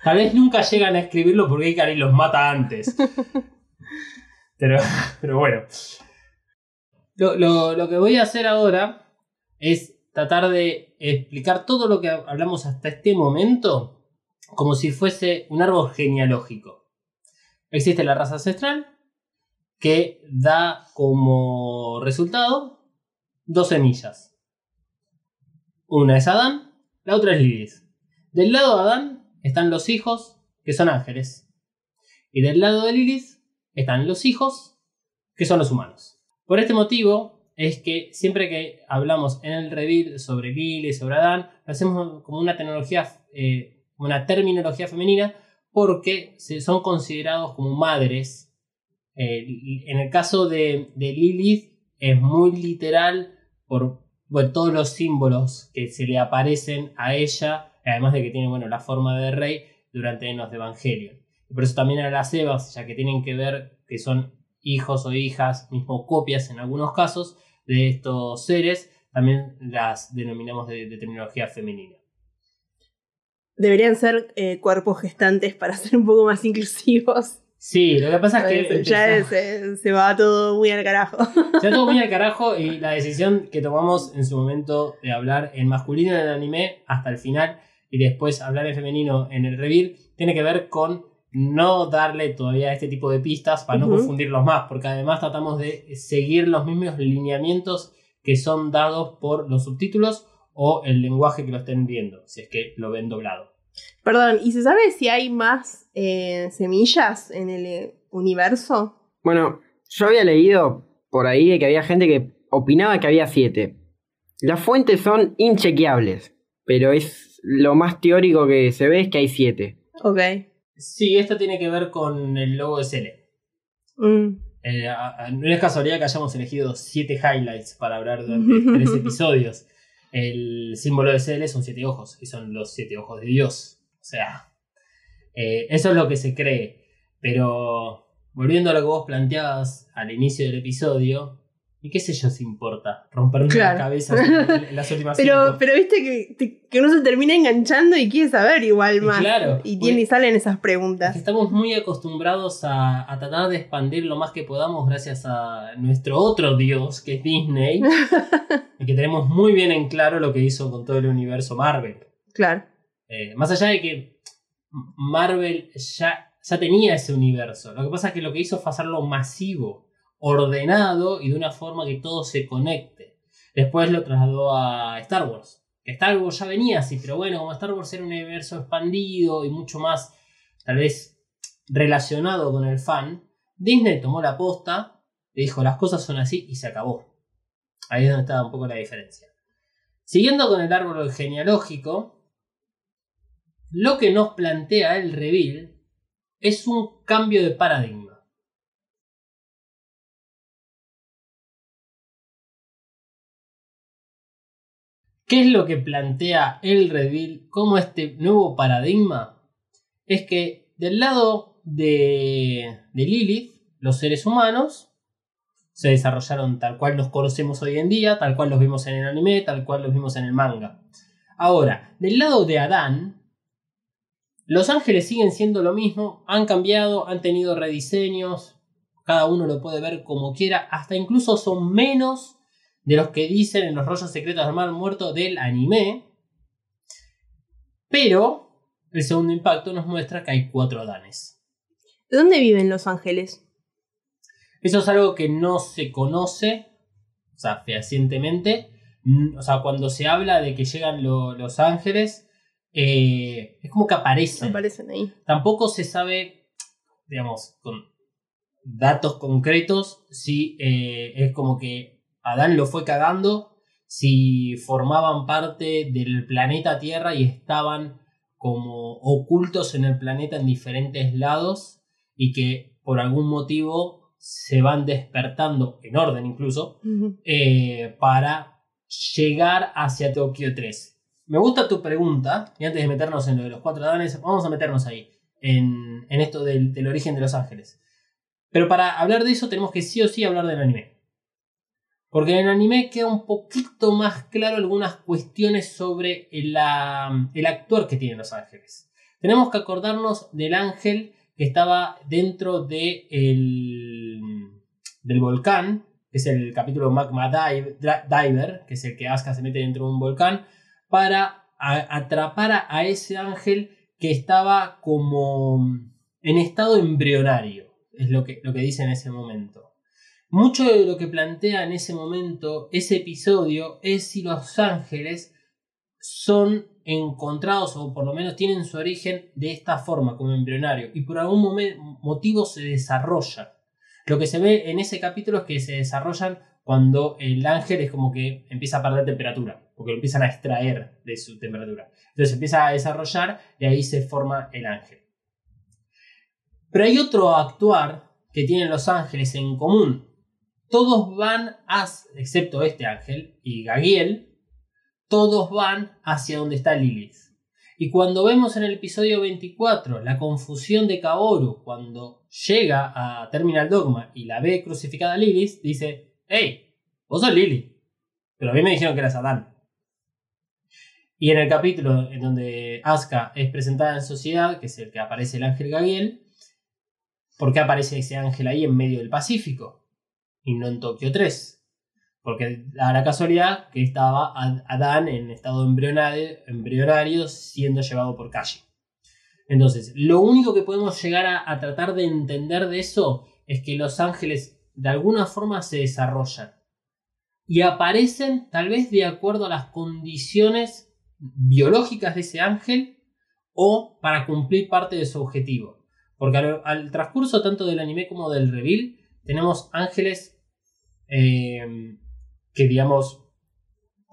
Tal vez nunca llegan a escribirlo porque Ikari los mata antes. Pero, pero bueno. Lo, lo, lo que voy a hacer ahora es tratar de explicar todo lo que hablamos hasta este momento como si fuese un árbol genealógico. Existe la raza ancestral que da como resultado dos semillas. Una es Adán, la otra es Lilith. Del lado de Adán están los hijos, que son ángeles. Y del lado de Lilith están los hijos, que son los humanos. Por este motivo es que siempre que hablamos en el reveal sobre Lilith, sobre Adán, lo hacemos como una tecnología eh, una terminología femenina porque son considerados como madres. Eh, en el caso de, Lilith es muy literal por todos los símbolos que se le aparecen a ella, además de que tiene bueno, la forma de rey durante los de Evangelion. Y por eso también a las Evas, ya que tienen que ver que son hijos o hijas, mismo copias en algunos casos, de estos seres, también las denominamos de terminología femenina deberían ser eh, cuerpos gestantes para ser un poco más inclusivos. Sí, lo que pasa es que. Ya se, va todo muy al carajo. Se va todo muy al carajo y la decisión que tomamos en su momento de hablar en masculino en el anime hasta el final y después hablar en femenino en el reveal tiene que ver con no darle todavía este tipo de pistas para no confundirlos más, porque además tratamos de seguir los mismos lineamientos que son dados por los subtítulos o el lenguaje que lo estén viendo, si es que lo ven doblado. Perdón, ¿y se sabe si hay más eh, semillas en el eh, universo? Bueno, yo había leído por ahí de que había gente que opinaba que había siete. Las fuentes son inchequeables, pero es lo más teórico que se ve es que hay siete. Ok. Sí, esto tiene que ver con el logo de Cele. Mm. Eh, no es casualidad que hayamos elegido siete highlights para hablar durante tres episodios. El símbolo de Cele son siete ojos y son los siete ojos de Dios. O sea, eh, eso es lo que se cree. Pero volviendo a lo que vos planteabas al inicio del episodio, ¿y qué sé yo si importa? Romperme Claro. la cabeza en, las últimas Pero, cinco. pero viste que, te- que uno se termina enganchando y quiere saber igual Y más. claro, y, tiene, y salen esas preguntas. Estamos muy acostumbrados a, a tratar de expandir lo más que podamos gracias a nuestro otro dios, que es Disney, y que tenemos muy bien en claro lo que hizo con todo el universo Marvel. Claro. Eh, más allá de que Marvel ya, ya tenía ese universo, lo que pasa es que lo que hizo fue hacerlo masivo, ordenado y de una forma que todo se conecte. Después lo trasladó a Star Wars. Star Wars ya venía así, pero bueno, como Star Wars era un universo expandido y mucho más, tal vez, relacionado con el fan, Disney tomó la posta, le dijo las cosas son así y se acabó. Ahí es donde estaba un poco la diferencia. Siguiendo con el árbol genealógico, lo que nos plantea el reveal es un cambio de paradigma. ¿Qué es lo que plantea el reveal como este nuevo paradigma? Es que del lado de, de Lilith, los seres humanos se desarrollaron tal cual los conocemos hoy en día, tal cual los vimos en el anime, tal cual los vimos en el manga. Ahora, del lado de Adán, los ángeles siguen siendo lo mismo, han cambiado, han tenido rediseños, cada uno lo puede ver como quiera, hasta incluso son menos de los que dicen en los rollos secretos del mal muerto del anime. Pero el segundo impacto nos muestra que hay cuatro Adanes. ¿De dónde viven los ángeles? Eso es algo que no se conoce, o sea, fehacientemente. O sea, cuando se habla de que llegan lo- los ángeles, eh, es como que aparecen. Aparecen ahí. Tampoco se sabe, digamos, con datos concretos, si eh, es como que Adán lo fue cagando, si formaban parte del planeta Tierra y estaban como ocultos en el planeta en diferentes lados y que por algún motivo se van despertando, en orden incluso, eh, para llegar hacia Tokio 3. Me gusta tu pregunta, y antes de meternos en lo de los cuatro Adanes, vamos a meternos ahí, en, en esto del, del origen de los ángeles. Pero para hablar de eso tenemos que sí o sí hablar del anime. Porque en el anime queda un poquito más claro algunas cuestiones sobre la- el actuar que tienen los ángeles. Tenemos que acordarnos del ángel que estaba dentro de el- del volcán, que es el capítulo Magma Dive- Diver, que es el que Asuka se mete dentro de un volcán, para a- atrapar a, a ese ángel que estaba como en estado embrionario, es lo que, lo que dice en ese momento. Mucho de lo que plantea en ese momento ese episodio es si los ángeles son encontrados o por lo menos tienen su origen de esta forma como embrionario y por algún motivo se desarrollan. Lo que se ve en ese capítulo es que se desarrollan cuando el ángel es como que empieza a perder temperatura, porque lo empiezan a extraer de su temperatura. Entonces empieza a desarrollar y ahí se forma el ángel. Pero hay otro actuar que tienen los ángeles en común. Todos van, a, excepto este ángel y Gagiel, todos van hacia donde está Lilith. Y cuando vemos en el episodio 24 la confusión de Kaoru cuando llega a Terminal Dogma y la ve crucificada Lilith, dice, hey, vos sos Lilith, pero a mí me dijeron que eras Adán. Y en el capítulo en donde Asuka es presentada en sociedad, que es el que aparece el ángel Gagiel, ¿por qué aparece ese ángel ahí en medio del Pacífico? Y no en Tokio 3. Porque da la casualidad que estaba Ad- Adán en estado embrionario, embrionario siendo llevado por Kashi. Entonces, lo único que podemos llegar a, a tratar de entender de eso es que los ángeles de alguna forma se desarrollan y aparecen tal vez de acuerdo a las condiciones biológicas de ese ángel o para cumplir parte de su objetivo. Porque al, al transcurso tanto del anime como del reveal tenemos ángeles eh, que digamos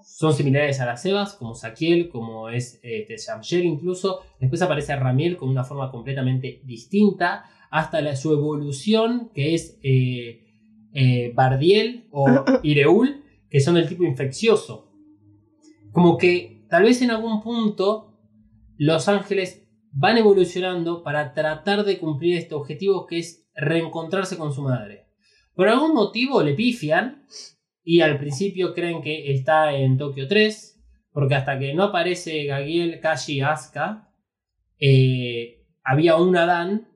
son similares a las Evas, como Saquiel, como es este, Shamshel incluso. Después aparece Ramiel con una forma completamente distinta, hasta la, su evolución, que es eh, eh, Bardiel o Ireul, que son del tipo infeccioso. Como que tal vez en algún punto los ángeles van evolucionando para tratar de cumplir este objetivo que es reencontrarse con su madre. Por algún motivo le pifian y al principio creen que está en Tokio 3, porque hasta que no aparece Gagiel, Kashi, Asuka, eh, había un Adán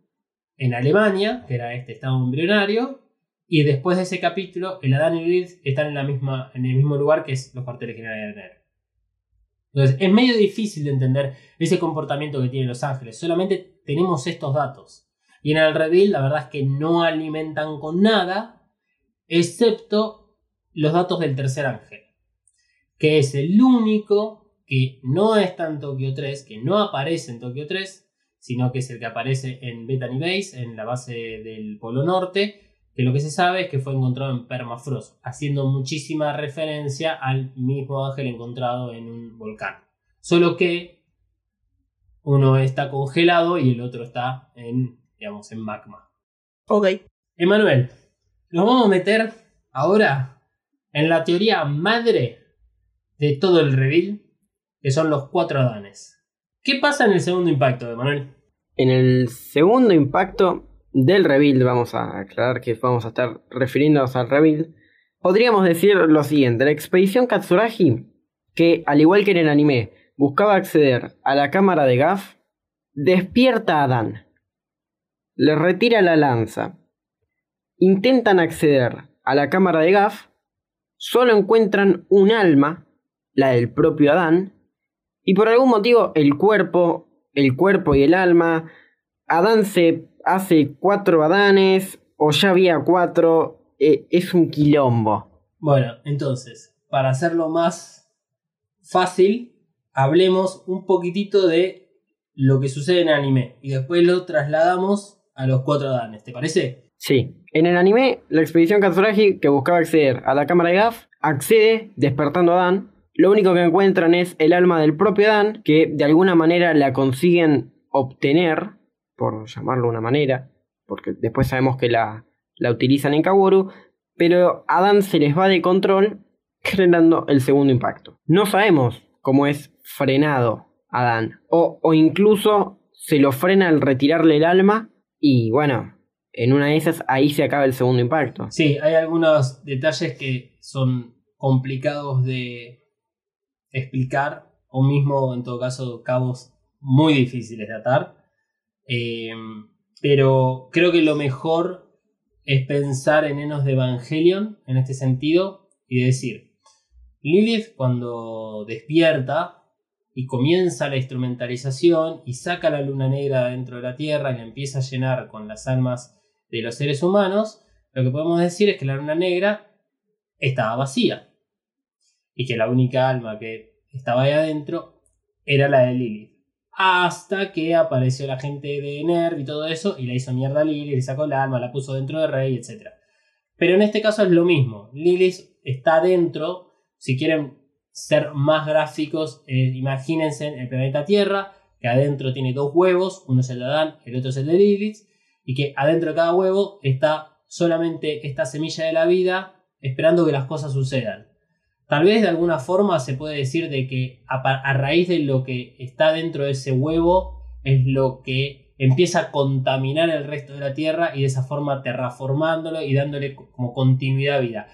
en Alemania, que era este estado embrionario, y después de ese capítulo, el Adán y Lilith están en, la misma, en el mismo lugar que es los cuarteles generales de NER. Entonces, es medio difícil de entender ese comportamiento que tienen los ángeles. Solamente tenemos estos datos. Y en el reveal, la verdad es que no alimentan con nada, excepto los datos del tercer ángel. Que es el único que no está en Tokio 3, que no aparece en Tokio 3, sino que es el que aparece en Bethany Base, en la base del Polo Norte, que lo que se sabe es que fue encontrado en Permafrost, haciendo muchísima referencia al mismo ángel encontrado en un volcán. Solo que uno está congelado y el otro está en, digamos, en magma. Ok. Emanuel, nos vamos a meter ahora en la teoría madre de todo el reveal, que son los cuatro Adanes. ¿Qué pasa en el segundo impacto, Emanuel? En el segundo impacto del reveal, vamos a aclarar que vamos a estar refiriéndonos al reveal, podríamos decir lo siguiente, la expedición Katsuragi, que al igual que en el anime, buscaba acceder a la cámara de Gaff, despierta a Dan, le retira la lanza, intentan acceder a la cámara de Gaff, solo encuentran un alma, la del propio Adán, y por algún motivo el cuerpo, el cuerpo y el alma, Adán se hace cuatro Adanes, o ya había cuatro, eh, es un quilombo. Bueno, entonces, para hacerlo más fácil, hablemos un poquitito de lo que sucede en anime y después lo trasladamos a los cuatro Adanes, ¿te parece? Sí, en el anime, la expedición Katsuragi que buscaba acceder a la cámara de Gaff, accede despertando a Dan. Lo único que encuentran es el alma del propio Dan, que de alguna manera la consiguen obtener, por llamarlo de una manera, porque después sabemos que la, la utilizan en Kaworu, pero a Dan se les va de control generando el segundo impacto. No sabemos cómo es frenado a Dan, o, o incluso se lo frena al retirarle el alma y bueno, en una de esas ahí se acaba el segundo impacto. Sí, hay algunos detalles que son complicados de explicar, o mismo en todo caso cabos muy difíciles de atar. Eh, pero creo que lo mejor es pensar en Enos de Evangelion en este sentido y decir, Lilith cuando despierta y comienza la instrumentalización y saca la luna negra dentro de la Tierra y la empieza a llenar con las almas de los seres humanos, lo que podemos decir es que la luna negra estaba vacía y que la única alma que estaba ahí adentro era la de Lilith. Hasta que apareció la gente de Nerv y todo eso y la hizo mierda a Lilith, le sacó el alma, la puso dentro de Rey, etc. Pero en este caso es lo mismo. Lilith está dentro, si quieren ser más gráficos, eh, imagínense el planeta Tierra, que adentro tiene dos huevos, uno es el de Adán, el otro es el de Lilith, y que adentro de cada huevo está solamente esta semilla de la vida esperando que las cosas sucedan. Tal vez de alguna forma se puede decir de que a, a raíz de lo que está dentro de ese huevo es lo que empieza a contaminar el resto de la Tierra y de esa forma terraformándolo y dándole co- como continuidad a vida.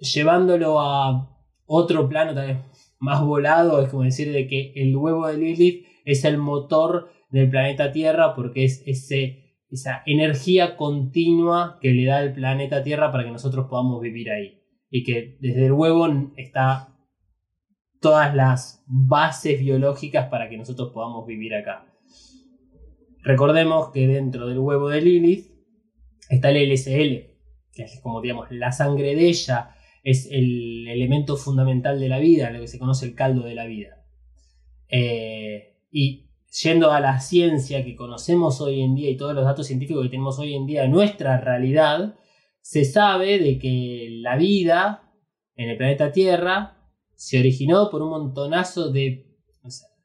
Llevándolo a otro plano tal más volado, es como decir de que el huevo de Lilith es el motor del planeta Tierra porque es ese, esa energía continua que le da el planeta Tierra para que nosotros podamos vivir ahí. Y que desde el huevo está todas las bases biológicas para que nosotros podamos vivir acá. Recordemos que dentro del huevo de Lilith está el LSL, que es como digamos la sangre de ella, es el elemento fundamental de la vida, lo que se conoce el caldo de la vida. Eh, y yendo a la ciencia que conocemos hoy en día y todos los datos científicos que tenemos hoy en día de nuestra realidad, se sabe de que la vida en el planeta Tierra se originó por un montonazo de,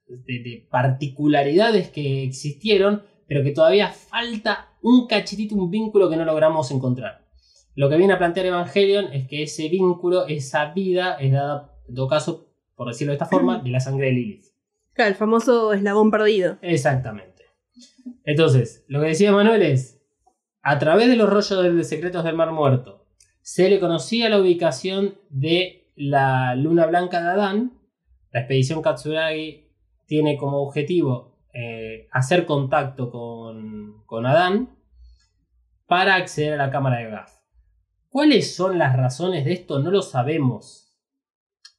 de- de particularidades que existieron, pero que todavía falta un cachitito, un vínculo que no logramos encontrar. Lo que viene a plantear Evangelion es que ese vínculo, esa vida, es dada, en todo caso, por decirlo de esta forma, de la sangre de Lilith. Claro, el famoso eslabón perdido. Exactamente. Entonces, lo que decía Manuel es, a través de los rollos de secretos del Mar Muerto, se le conocía la ubicación de la luna blanca de Adán. La expedición Katsuragi tiene como objetivo eh, hacer contacto con, con Adán para acceder a la cámara de Gaff. ¿Cuáles son las razones de esto? No lo sabemos.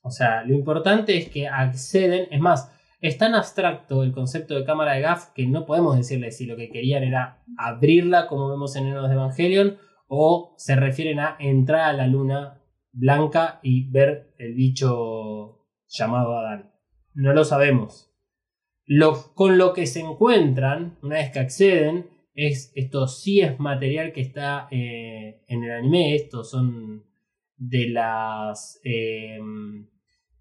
O sea, lo importante es que acceden, es más, es tan abstracto el concepto de cámara de Gaff que no podemos decirle si lo que querían era abrirla como vemos en Enos de Evangelion o se refieren a entrar a la luna blanca y ver el bicho llamado Adán. No lo sabemos. Con lo que se encuentran, una vez que acceden, es esto sí es material que está eh, en el anime. Estos son de las... eh,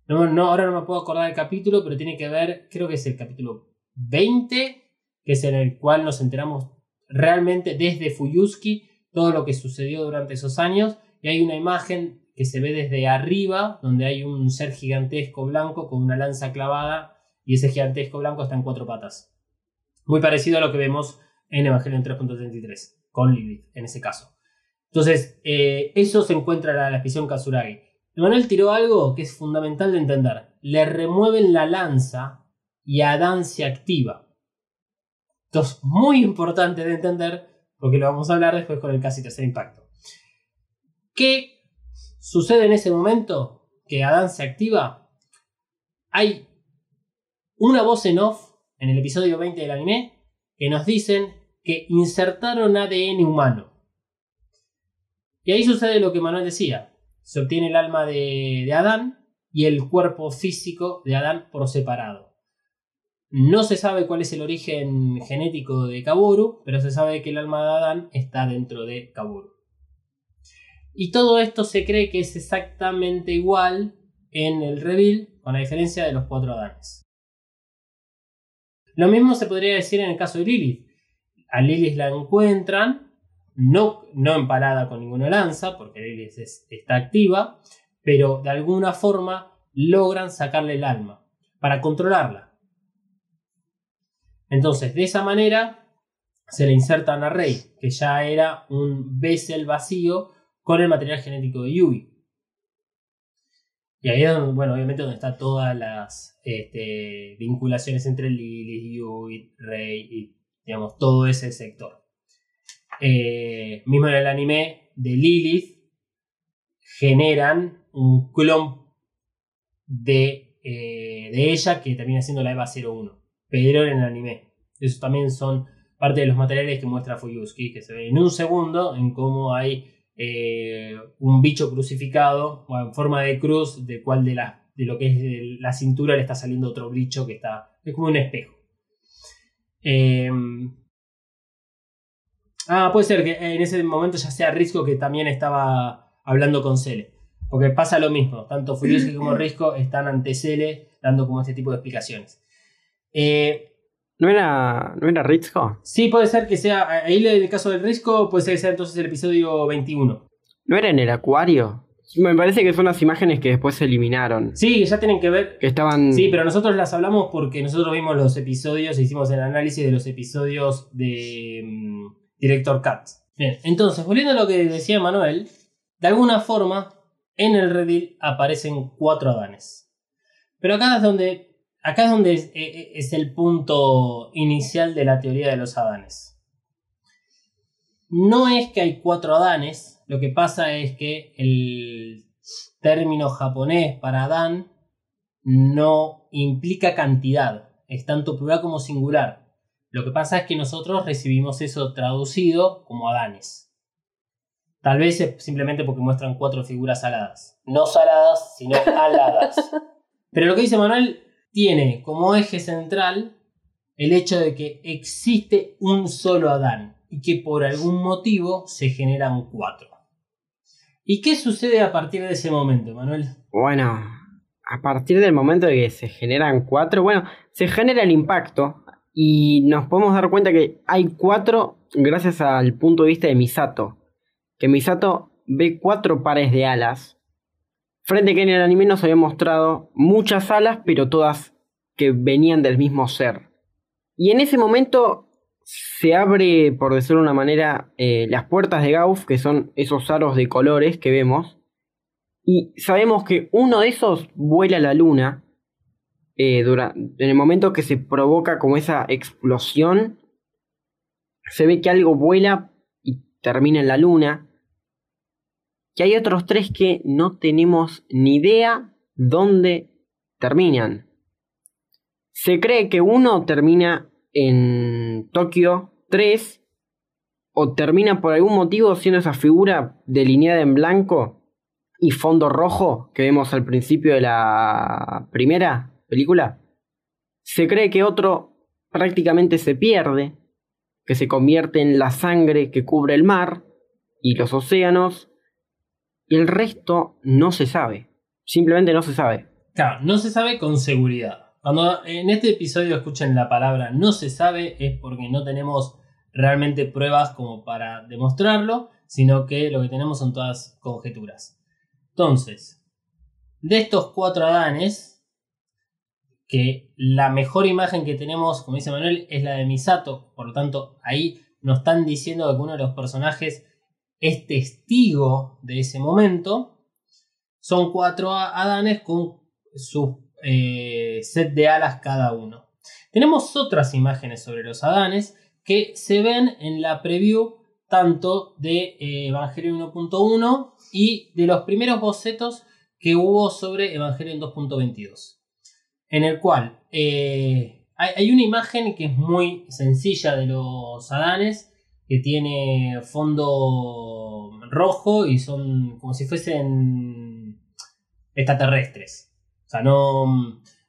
no, no, ahora no me puedo acordar del capítulo, pero tiene que ver, creo que es el capítulo 20, que es en el cual nos enteramos realmente desde Fuyuski todo lo que sucedió durante esos años. Y hay una imagen que se ve desde arriba, donde hay un ser gigantesco blanco con una lanza clavada, y ese gigantesco blanco está en cuatro patas. Muy parecido a lo que vemos en Evangelion 3.33, con Lilith, en ese caso. Entonces, eh, eso se encuentra en la expedición Katsuragi. Emanuel tiró algo que es fundamental de entender. Le remueven la lanza y Adán se activa. Esto es muy importante de entender porque lo vamos a hablar después con el casi tercer impacto. ¿Qué sucede en ese momento que Adán se activa? Hay una voz en off en el episodio 20 del anime que nos dicen que insertaron ADN humano. Y ahí sucede lo que Manuel decía. Se obtiene el alma de, Adán y el cuerpo físico de Adán por separado. No se sabe cuál es el origen genético de Kaboru, pero se sabe que el alma de Adán está dentro de Kaboru. Y todo esto se cree que es exactamente igual en el reveal, con la diferencia de los cuatro Adanes. Lo mismo se podría decir en el caso de Lilith. A Lilith la encuentran, no, no empalada con ninguna lanza, porque Lilith es- está activa, pero de alguna forma logran sacarle el alma para controlarla. Entonces, de esa manera se le insertan a Rey, que ya era un Bessel vacío con el material genético de Yui. Y ahí es donde, bueno, obviamente donde están todas las este, vinculaciones entre Lilith, Yui, Rey y digamos todo ese sector. Eh, mismo en el anime de Lilith generan un clon de, eh, de ella que termina siendo la EVA 01, pero en el anime. Eso también son parte de los materiales que muestra Fuyuski, que se ve en un segundo en cómo hay eh, un bicho crucificado o en forma de cruz, de cual de, la, de lo que es la cintura le está saliendo otro bicho que está. es como un espejo. Eh, ah, puede ser que en ese momento ya sea Risco que también estaba hablando con Cele. Porque pasa lo mismo, tanto Fuyuski como Risco están ante Cele dando como este tipo de explicaciones. Eh, ¿No era, ¿no era Rizko? Sí, puede ser que sea. Ahí en el caso del Risco, puede ser que sea entonces el episodio 21. ¿No era en el acuario? Me parece que son las imágenes que después se eliminaron. Sí, ya tienen que ver. Que estaban. Sí, pero nosotros las hablamos porque nosotros vimos los episodios, hicimos el análisis de los episodios de mm, Director Cut. Bien, entonces, volviendo a lo que decía Manuel, de alguna forma, en el Reddit aparecen cuatro Adanes. Pero acá es donde. Acá es donde es, eh, es el punto inicial de la teoría de los Adanes. No es que hay cuatro Adanes, lo que pasa es que el término japonés para Adán no implica cantidad, es tanto plural como singular. Lo que pasa es que nosotros recibimos eso traducido como Adanes. Tal vez es simplemente porque muestran cuatro figuras aladas. No saladas, sino aladas. Pero lo que dice Manuel tiene como eje central el hecho de que existe un solo Adán y que por algún motivo se generan cuatro. ¿Y qué sucede a partir de ese momento, Manuel? Bueno, a partir del momento de que se generan cuatro, bueno, se genera el impacto y nos podemos dar cuenta que hay cuatro gracias al punto de vista de Misato. Que Misato ve cuatro pares de alas. Frente a que en el anime nos había mostrado muchas alas, pero todas que venían del mismo ser. Y en ese momento se abre, por decirlo de una manera, eh, las puertas de Gauss, que son esos aros de colores que vemos. Y sabemos que uno de esos vuela a la luna. eh, dura- en el momento que se provoca como esa explosión, se ve que algo vuela y termina en la luna. Y hay otros tres que no tenemos ni idea dónde terminan. Se cree que uno termina en Tokio 3 o termina por algún motivo siendo esa figura delineada en blanco y fondo rojo que vemos al principio de la primera película. Se cree que otro prácticamente se pierde, que se convierte en la sangre que cubre el mar y los océanos, y el resto no se sabe. Simplemente no se sabe. Claro, no se sabe con seguridad. Cuando en este episodio escuchen la palabra no se sabe es porque no tenemos realmente pruebas como para demostrarlo, sino que lo que tenemos son todas conjeturas. Entonces, de estos cuatro Adanes, que la mejor imagen que tenemos, como dice Manuel, es la de Misato, por lo tanto ahí nos están diciendo que uno de los personajes es testigo de ese momento. Son cuatro Adanes con su eh, set de alas cada uno. Tenemos otras imágenes sobre los Adanes que se ven en la preview tanto de eh, Evangelion 1.1 y de los primeros bocetos que hubo sobre Evangelion 2.22. En el cual eh, hay, hay una imagen que es muy sencilla de los Adanes que tiene fondo rojo y son como si fuesen extraterrestres. O sea, no,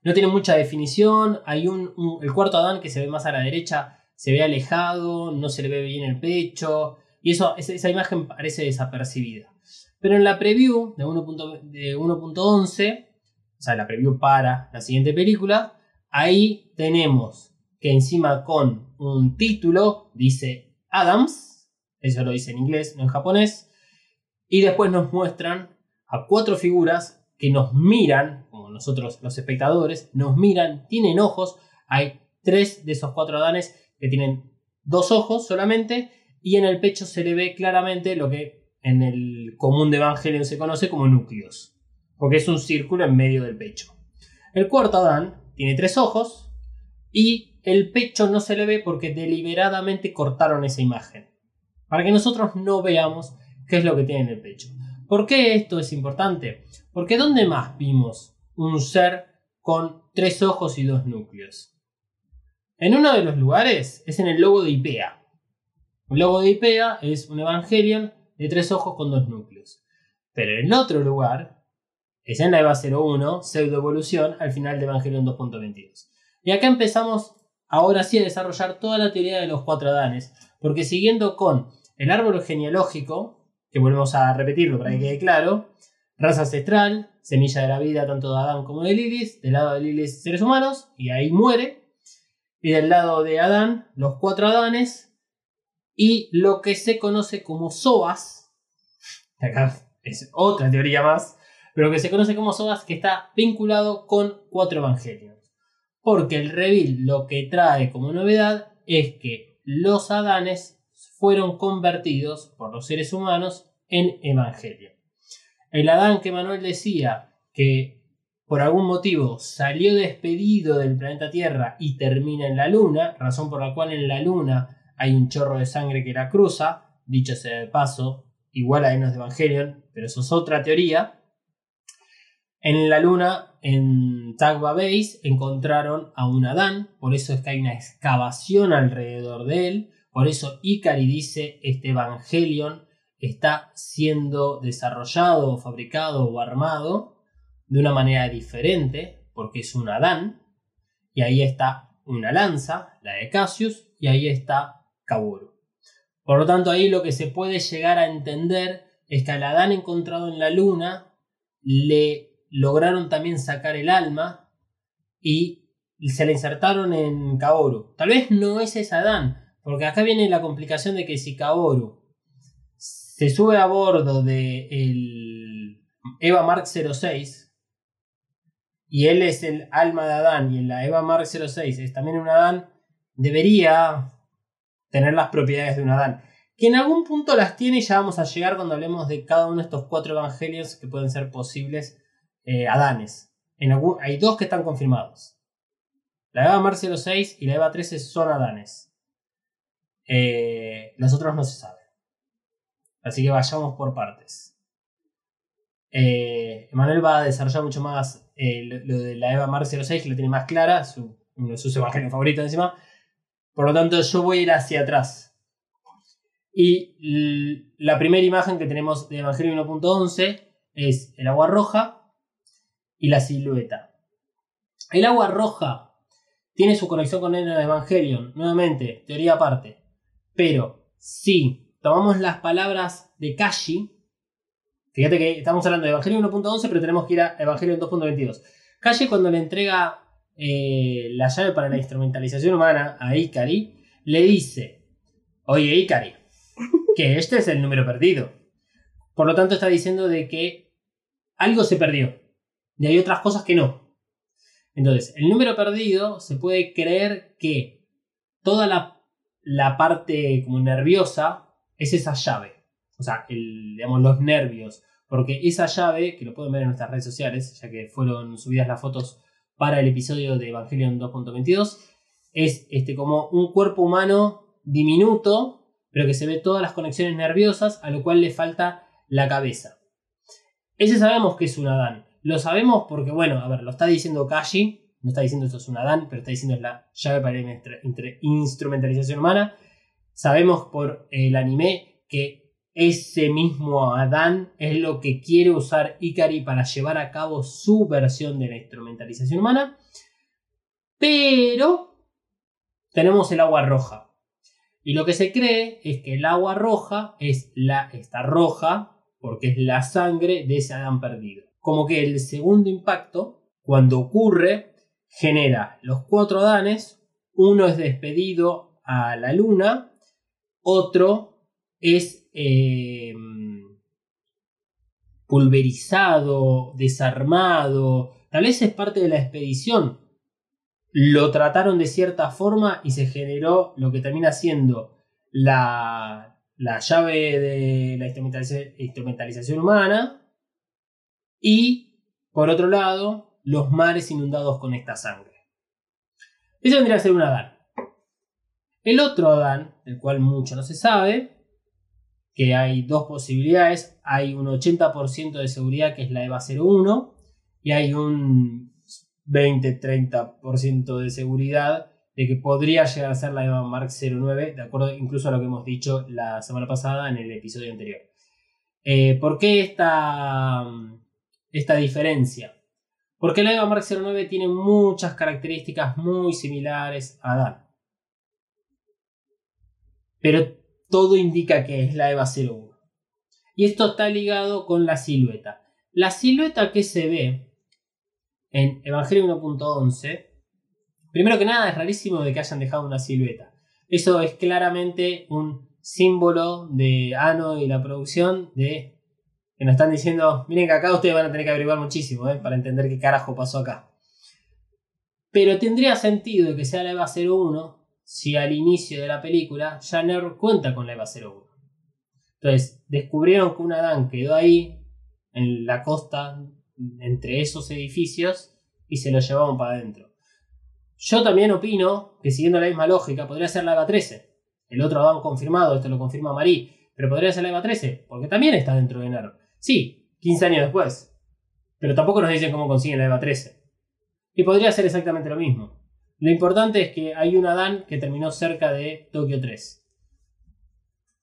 no tiene mucha definición. Hay un, el cuarto Adán que se ve más a la derecha, se ve alejado, no se le ve bien el pecho. Y eso, esa, imagen parece desapercibida. Pero en la preview de 1.11, de 1.11, o sea, la preview para la siguiente película, ahí tenemos que encima con un título dice Adams, eso lo dice en inglés, no en japonés, y después nos muestran a cuatro figuras que nos miran, nosotros los espectadores, nos miran, tienen ojos, hay tres de esos cuatro Adanes que tienen dos ojos solamente, y en el pecho se le ve claramente lo que en el común de Evangelion se conoce como núcleos, porque es un círculo en medio del pecho. El cuarto Adán tiene tres ojos y el pecho no se le ve porque deliberadamente cortaron esa imagen, para que nosotros no veamos qué es lo que tiene en el pecho. ¿Por qué esto es importante? Porque ¿dónde más vimos un ser con tres ojos y dos núcleos? En uno de los lugares es en el logo de IPEA. El logo de IPEA es un Evangelion de tres ojos con dos núcleos. Pero en otro lugar es en la EVA 01, pseudo evolución, al final de Evangelion 2.22. Y acá empezamos ahora sí a desarrollar toda la teoría de los cuatro Adanes, porque siguiendo con el árbol genealógico, que volvemos a repetirlo para que quede claro, raza ancestral, semilla de la vida tanto de Adán como de Lilith, del lado de Lilith seres humanos, y ahí muere, y del lado de Adán los cuatro Adanes, y lo que se conoce como Soas, acá es otra teoría más, pero que se conoce como Soas que está vinculado con cuatro evangelios. Porque el reveal lo que trae como novedad es que los Adanes fueron convertidos por los seres humanos en evangelio. El Adán que Manuel decía que por algún motivo salió despedido del planeta Tierra y termina en la Luna, razón por la cual en la Luna hay un chorro de sangre que la cruza, dicho sea de paso, igual a Enos de Evangelion, pero eso es otra teoría. En la Luna en Tagba Base encontraron a un Adán, por eso es que hay una excavación alrededor de él, por eso Ikari dice este Evangelion está siendo desarrollado, fabricado o armado de una manera diferente, porque es un Adán, y ahí está una lanza, la de Cassius, y ahí está Kaworu. Por lo tanto, ahí lo que se puede llegar a entender es que al Adán encontrado en la luna le lograron también sacar el alma y se le insertaron en Kaoru. Tal vez no es ese Adán, porque acá viene la complicación de que si Kaoru se sube a bordo de el Eva Mark 06 y él es el alma de Adán y en la Eva Mark 06 es también un Adán, debería tener las propiedades de un Adán. Que en algún punto las tiene y ya vamos a llegar cuando hablemos de cada uno de estos cuatro evangelios que pueden ser posibles eh, Adanes. En algún, hay dos que están confirmados. La Eva Mar 06 y la Eva 13 son Adanes. Eh, los otros no se saben. Así que vayamos por partes. Eh, va a desarrollar mucho más eh, lo, de la Eva Mar 06, que lo tiene más clara, uno de sus evangelios favoritos encima. Por lo tanto, yo voy a ir hacia atrás. Y la primera imagen que tenemos de Evangelio 1.11 es el agua roja y la silueta. El agua roja tiene su conexión con el Evangelion, nuevamente, teoría aparte. Pero si tomamos las palabras de Kashi, fíjate que estamos hablando de Evangelio 1.11, pero tenemos que ir a Evangelio 2.22. Kashi cuando le entrega eh, la llave para la instrumentalización humana a Ikari, le dice, oye Ikari, que este es el número perdido. Por lo tanto está diciendo de que algo se perdió. Y hay otras cosas que no. Entonces, el número perdido se puede creer que toda la, la parte como nerviosa es esa llave. O sea, el, digamos, los nervios. Porque esa llave, que lo pueden ver en nuestras redes sociales, ya que fueron subidas las fotos para el episodio de Evangelion 2.22, es este, como un cuerpo humano diminuto, pero que se ve todas las conexiones nerviosas, a lo cual le falta la cabeza. Ese sabemos que es un Adán. Lo sabemos porque, bueno, a ver, lo está diciendo Kashi, no está diciendo esto es un Adán, pero está diciendo es la llave para la instrumentalización humana. Sabemos por el anime que ese mismo Adán es lo que quiere usar Ikari para llevar a cabo su versión de la instrumentalización humana. Pero tenemos el agua roja. Y lo que se cree es que el agua roja es la, esta roja porque es la sangre de ese Adán perdido. Como que el segundo impacto, cuando ocurre, genera los cuatro Adanes. Uno es despedido a la luna, otro es eh, pulverizado, desarmado. Tal vez es parte de la expedición. Lo trataron de cierta forma y se generó lo que termina siendo la, la llave de la instrumentaliza- instrumentalización humana y, por otro lado, los mares inundados con esta sangre. Eso vendría a ser un Adán. El otro Adán, del cual mucho no se sabe, que hay dos posibilidades. Hay un 80% de seguridad que es la EVA 01 y hay un 20-30% de seguridad de que podría llegar a ser la EVA Mark 09, de acuerdo incluso a lo que hemos dicho la semana pasada en el episodio anterior. Eh, ¿Por qué esta, esta diferencia? Porque la EVA Mark 09 tiene muchas características muy similares a Dan. Pero todo indica que es la EVA 01. Y esto está ligado con la silueta. La silueta que se ve en Evangelio 1.11, primero que nada es rarísimo de que hayan dejado una silueta. Eso es claramente un símbolo de Ano y la producción de que nos están diciendo, miren que acá ustedes van a tener que averiguar muchísimo ¿eh? para entender qué carajo pasó acá. Pero tendría sentido que sea la EVA 01 si al inicio de la película Janner cuenta con la EVA 01. Entonces, descubrieron que un Adán quedó ahí, en la costa, entre esos edificios, y se lo llevaron para adentro. Yo también opino que siguiendo la misma lógica, podría ser la EVA 13. El otro Adán confirmado, esto lo confirma Marí, pero podría ser la EVA 13, porque también está dentro de Nerv. Sí, 15 años después. Pero tampoco nos dicen cómo consiguen la EVA 13. Y podría ser exactamente lo mismo. Lo importante es que hay un Adán que terminó cerca de Tokio 3.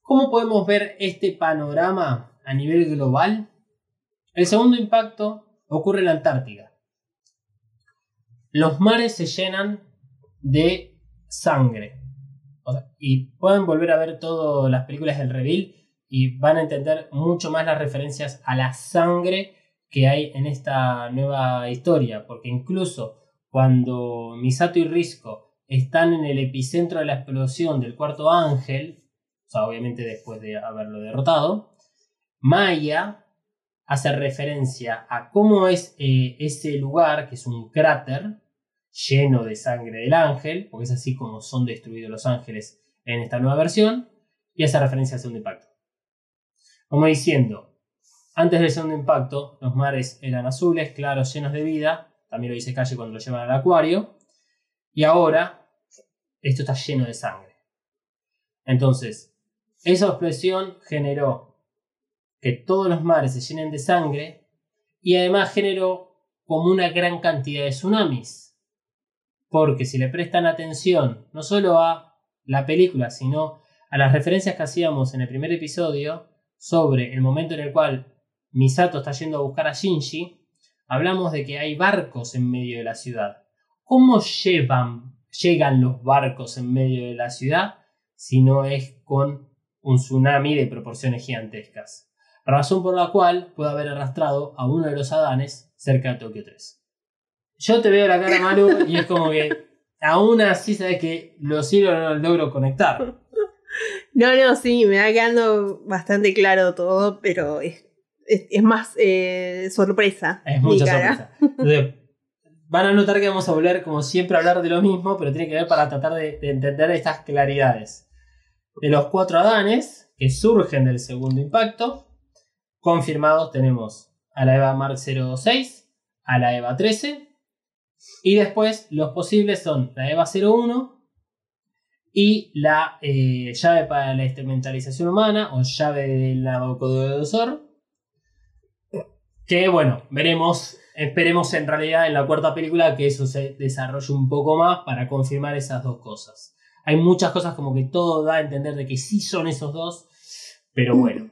¿Cómo podemos ver este panorama a nivel global? El segundo impacto ocurre en la Antártida. Los mares se llenan de sangre. Y pueden volver a ver todas las películas del Reveal y van a entender mucho más las referencias a la sangre que hay en esta nueva historia. Porque incluso cuando Misato y Risco están en el epicentro de la explosión del cuarto ángel, o sea, obviamente después de haberlo derrotado, Maya hace referencia a cómo es eh, ese lugar, que es un cráter lleno de sangre del ángel, porque es así como son destruidos los ángeles en esta nueva versión, y hace referencia al segundo impacto. Como diciendo, antes del segundo impacto, los mares eran azules, claros, llenos de vida, también lo dice Calle cuando lo llevan al acuario, y ahora esto está lleno de sangre. Entonces, esa explosión generó que todos los mares se llenen de sangre y además generó como una gran cantidad de tsunamis. Porque si le prestan atención no solo a la película, sino a las referencias que hacíamos en el primer episodio sobre el momento en el cual Misato está yendo a buscar a Shinji, hablamos de que hay barcos en medio de la ciudad. ¿Cómo llevan, llegan los barcos en medio de la ciudad si no es con un tsunami de proporciones gigantescas? Razón por la cual puede haber arrastrado a uno de los Adanes cerca de Tokio 3. Yo te veo la cara, Maru, y es como que aún así sabes que los hilos no los logro conectar. No, no, sí, me va quedando bastante claro todo, pero es, es, es más eh, sorpresa. Es mucha cara. sorpresa. Entonces, van a notar que vamos a volver, como siempre, a hablar de lo mismo, pero tiene que ver para tratar de, de entender estas claridades. De los cuatro Adanes que surgen del segundo impacto, confirmados tenemos a la EVA Mark 06, a la EVA 13, y después los posibles son la EVA 01 y la eh, llave para la instrumentalización humana o llave del Nabucodonosor. Que bueno, veremos, esperemos en realidad en la cuarta película que eso se desarrolle un poco más para confirmar esas dos cosas. Hay muchas cosas como que todo da a entender de que sí son esos dos, pero bueno.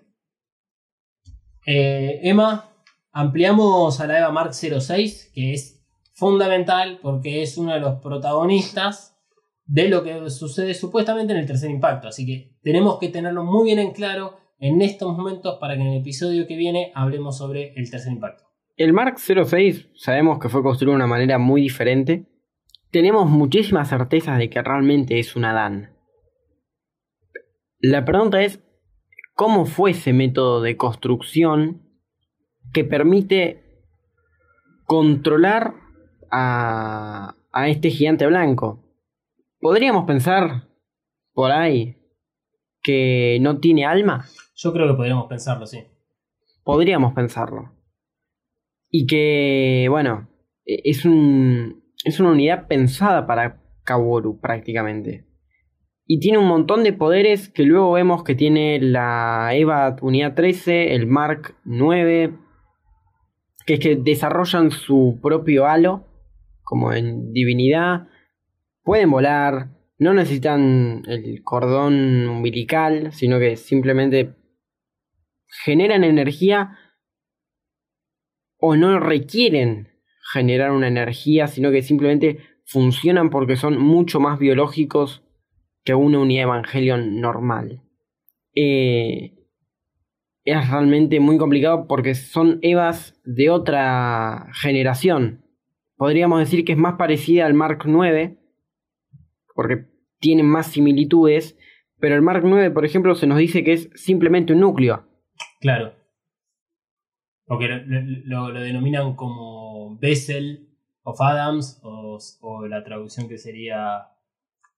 Eh, Emma, ampliamos a la EVA Mark 06, que es fundamental porque es uno de los protagonistas de lo que sucede supuestamente en el tercer impacto. Así que tenemos que tenerlo muy bien en claro en estos momentos para que en el episodio que viene hablemos sobre el tercer impacto. El Mark 06 sabemos que fue construido de una manera muy diferente. Tenemos muchísimas certezas de que realmente es un Adán. La pregunta es, ¿cómo fue ese método de construcción que permite controlar a, a este gigante blanco? Podríamos pensar por ahí que no tiene alma. Yo creo que podríamos pensarlo, sí. Podríamos pensarlo. Y que, bueno, e- es, un, es una unidad pensada para Kaworu prácticamente. Y tiene un montón de poderes que luego vemos que tiene la EVA Unidad 13, el Mark 9, que es que desarrollan su propio halo, como en divinidad. Pueden volar, no necesitan el cordón umbilical, sino que simplemente generan energía o no requieren generar una energía, sino que simplemente funcionan porque son mucho más biológicos que una unidad Evangelion normal. Eh, es realmente muy complicado porque son Evas de otra generación. Podríamos decir que es más parecida al Mark 9, porque tienen más similitudes, pero el Mark 9, por ejemplo, se nos dice que es simplemente un núcleo. Claro. Porque lo, lo- lo denominan como Bessel of Adams o, o la traducción que sería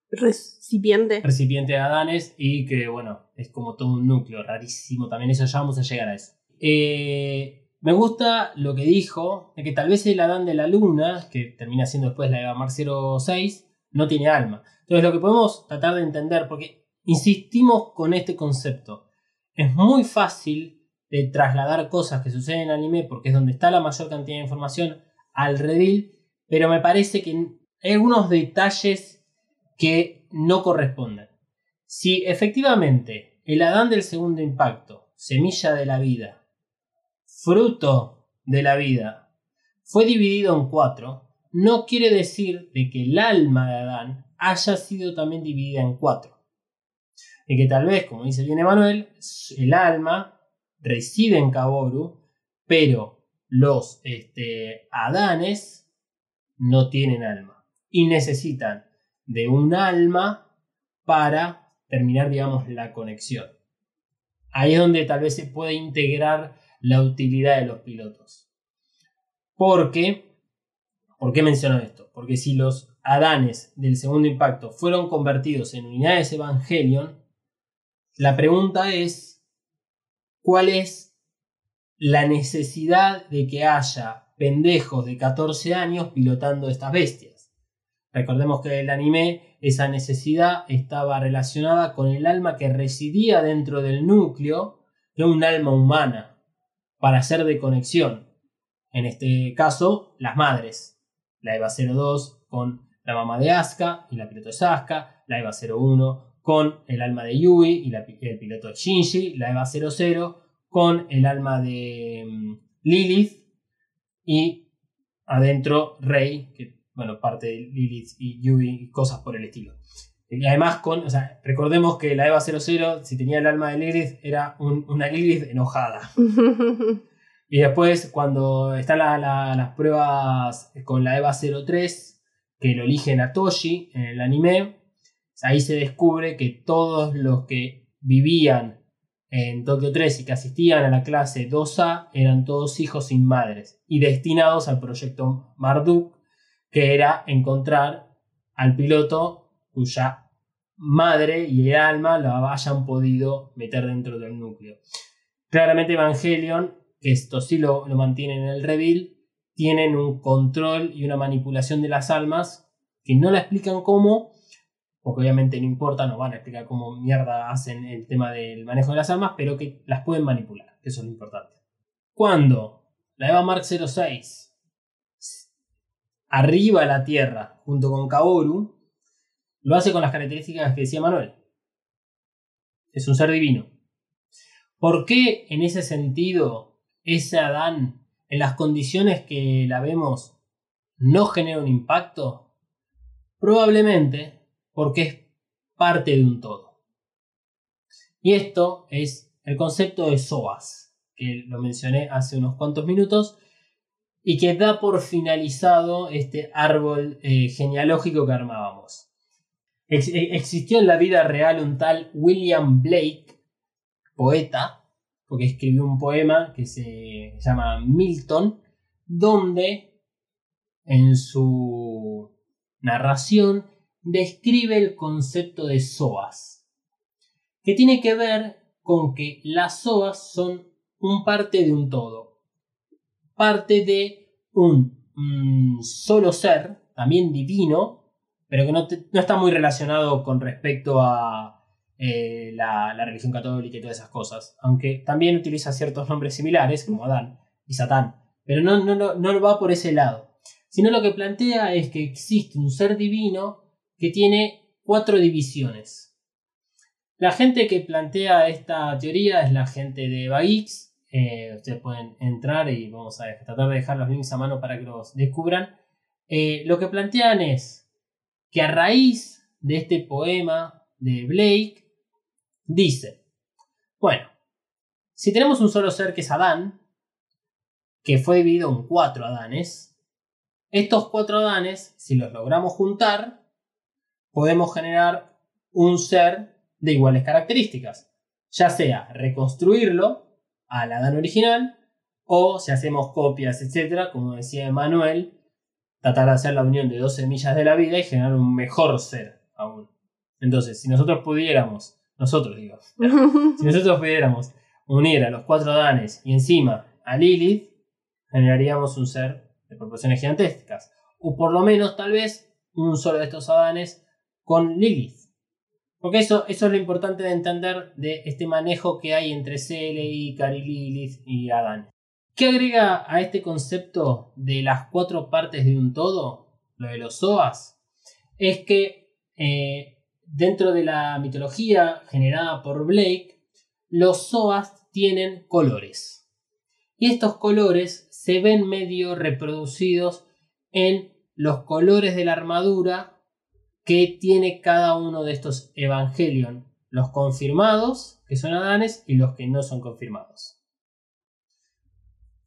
Recipiente. recipiente de Adanes y que bueno, es como todo un núcleo rarísimo también, eso ya vamos a llegar a eso. Eh, me gusta lo que dijo, de que tal vez el Adán de la Luna, que termina siendo después la Eva Mar 06, no tiene alma. Entonces lo que podemos tratar de entender, porque insistimos con este concepto, es muy fácil de trasladar cosas que suceden en el anime, porque es donde está la mayor cantidad de información, al reveal, pero me parece que hay algunos detalles que no corresponden. Si efectivamente el Adán del segundo impacto, semilla de la vida, fruto de la vida, fue dividido en cuatro, no quiere decir de que el alma de Adán haya sido también dividida en cuatro. Y que tal vez, como dice bien Emanuel, el alma reside en Kaboru, pero los este, Adanes no tienen alma y necesitan de un alma para terminar, digamos, la conexión. Ahí es donde tal vez se puede integrar la utilidad de los pilotos. Porque, ¿por qué menciono esto? Porque si los Adanes del segundo impacto fueron convertidos en unidades Evangelion, la pregunta es, ¿cuál es la necesidad de que haya pendejos de 14 años pilotando estas bestias? Recordemos que el anime, esa necesidad estaba relacionada con el alma que residía dentro del núcleo de un alma humana para hacer de conexión. En este caso, las madres. La EVA 02 con la mamá de Asuka y la piloto de Asuka, la EVA 01 con el alma de Yui y el piloto Shinji, la EVA 00 con el alma de mm, Lilith y adentro Rey, que bueno, parte de Lilith y Yui y cosas por el estilo. Y además con, o sea, recordemos que la EVA 00, si tenía el alma de Lilith, era una Lilith enojada. Y después, cuando están las pruebas con la EVA 03, que lo eligen a Toshi en el anime, ahí se descubre que todos los que vivían en Tokio 3 y que asistían a la clase 2A eran todos hijos sin madres y destinados al proyecto Marduk, que era encontrar al piloto cuya madre y el alma lo hayan podido meter dentro del núcleo. Claramente Evangelion que esto sí lo, mantienen en el reveal, tienen un control y una manipulación de las almas que no la explican cómo, porque obviamente no importa, no van a explicar cómo mierda hacen el tema del manejo de las almas, pero que las pueden manipular, que eso es lo importante. Cuando la Eva Mark 06 arriba a la Tierra junto con Kaoru, lo hace con las características que decía Manuel. Es un ser divino. ¿Por qué en ese sentido ese Adán, en las condiciones que la vemos, no genera un impacto? Probablemente porque es parte de un todo. Y esto es el concepto de SOAS, que lo mencioné hace unos cuantos minutos, y que da por finalizado este árbol eh, genealógico que armábamos. Eh, existió en la vida real un tal William Blake, poeta, porque escribió un poema que se llama Milton, donde en su narración describe el concepto de soas, que tiene que ver con que las soas son un parte de un todo, parte de un, solo ser, también divino, pero que no, no está muy relacionado con respecto a eh, la, religión católica y todas esas cosas. Aunque también utiliza ciertos nombres similares, como Adán y Satán. Pero no, no, no va por ese lado. Sino lo que plantea es que existe un ser divino que tiene cuatro divisiones. La gente que plantea esta teoría es la gente de Bagix. Eh, ustedes pueden entrar y vamos a tratar de dejar los links a mano para que los descubran. Eh, lo que plantean es que a raíz de este poema de Blake, dice, bueno, si tenemos un solo ser que es Adán, que fue dividido en cuatro Adanes, estos cuatro Adanes, si los logramos juntar, podemos generar un ser de iguales características, ya sea reconstruirlo al Adán original, o si hacemos copias, etc., como decía Emanuel, tratar de hacer la unión de dos semillas de la vida y generar un mejor ser aún. Entonces, si nosotros pudiéramos nosotros digo, si nosotros pudiéramos unir a los cuatro Adanes y encima a Lilith, generaríamos un ser de proporciones gigantescas. O por lo menos, tal vez, un solo de estos Adanes con Lilith. Porque eso, eso es lo importante de entender de este manejo que hay entre CLI, Cari Lilith y Adán. ¿Qué agrega a este concepto de las cuatro partes de un todo, lo de los SOAS? Es que eh, dentro de la mitología generada por Blake, los SOAS tienen colores. Y estos colores se ven medio reproducidos en los colores de la armadura que tiene cada uno de estos Evangelion. Los confirmados, que son Adanes, y los que no son confirmados.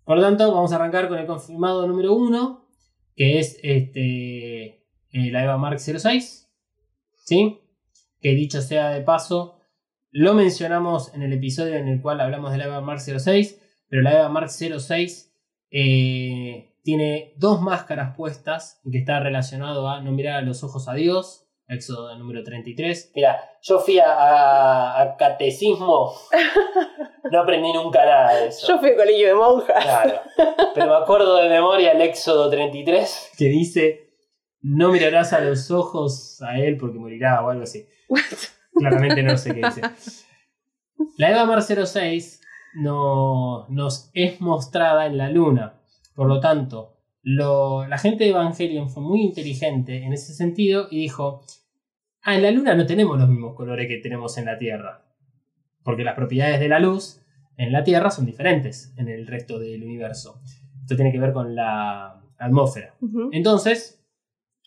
Por lo tanto, vamos a arrancar con el confirmado número 1, que es este, eh, la Eva Mark 06. ¿Sí? Que dicho sea de paso, lo mencionamos en el episodio en el cual hablamos de la Eva Mark 06, pero la Eva Mark 06 eh, tiene dos máscaras puestas y que está relacionado a no mirar a los ojos a Dios, Éxodo número 33. Mira, yo fui a, a catecismo, no aprendí nunca nada de eso. Yo fui a colegio de monjas. Claro. Pero me acuerdo de memoria el Éxodo 33 que dice: No mirarás a los ojos a él porque morirá o algo así. Claramente no sé qué dice. La Eva Mar 06 no, nos es mostrada en la luna. Por lo tanto, lo- la gente de Evangelion fue muy inteligente en ese sentido y dijo: Ah, en la luna no tenemos los mismos colores que tenemos en la Tierra. Porque las propiedades de la luz en la Tierra son diferentes en el resto del universo. Esto tiene que ver con la atmósfera. Entonces,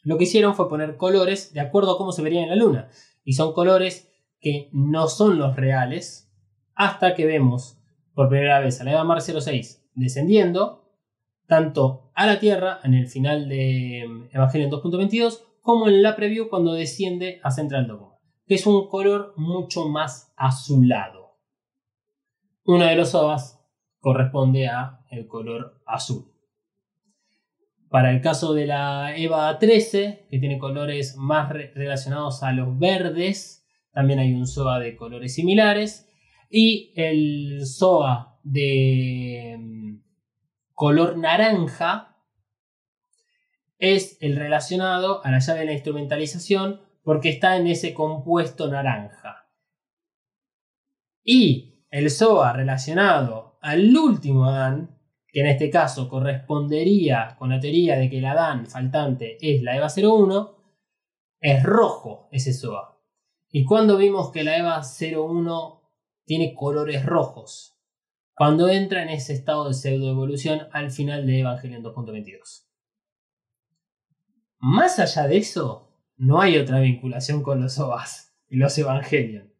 lo que hicieron fue poner colores de acuerdo a cómo se vería en la luna. Y son colores que no son los reales hasta que vemos por primera vez a la Eva Mar 06 descendiendo tanto a la Tierra en el final de mm, Evangelion 2.22 como en la preview cuando desciende a Central Dogma, que es un color mucho más azulado. Uno de los OVAs corresponde a el color azul. Para el caso de la EVA 13, que tiene colores más re- relacionados a los verdes, también hay un SOA de colores similares. Y el SOA de mm, color naranja es el relacionado a la llave de la instrumentalización porque está en ese compuesto naranja. Y el SOA relacionado al último Adán, que en este caso correspondería con la teoría de que el Adán faltante es la EVA 01, es rojo ese SOA. ¿Y cuando vimos que la EVA 01 tiene colores rojos? Cuando entra en ese estado de pseudoevolución al final de Evangelion 2.22. Más allá de eso, no hay otra vinculación con los OVAs y los Evangelion.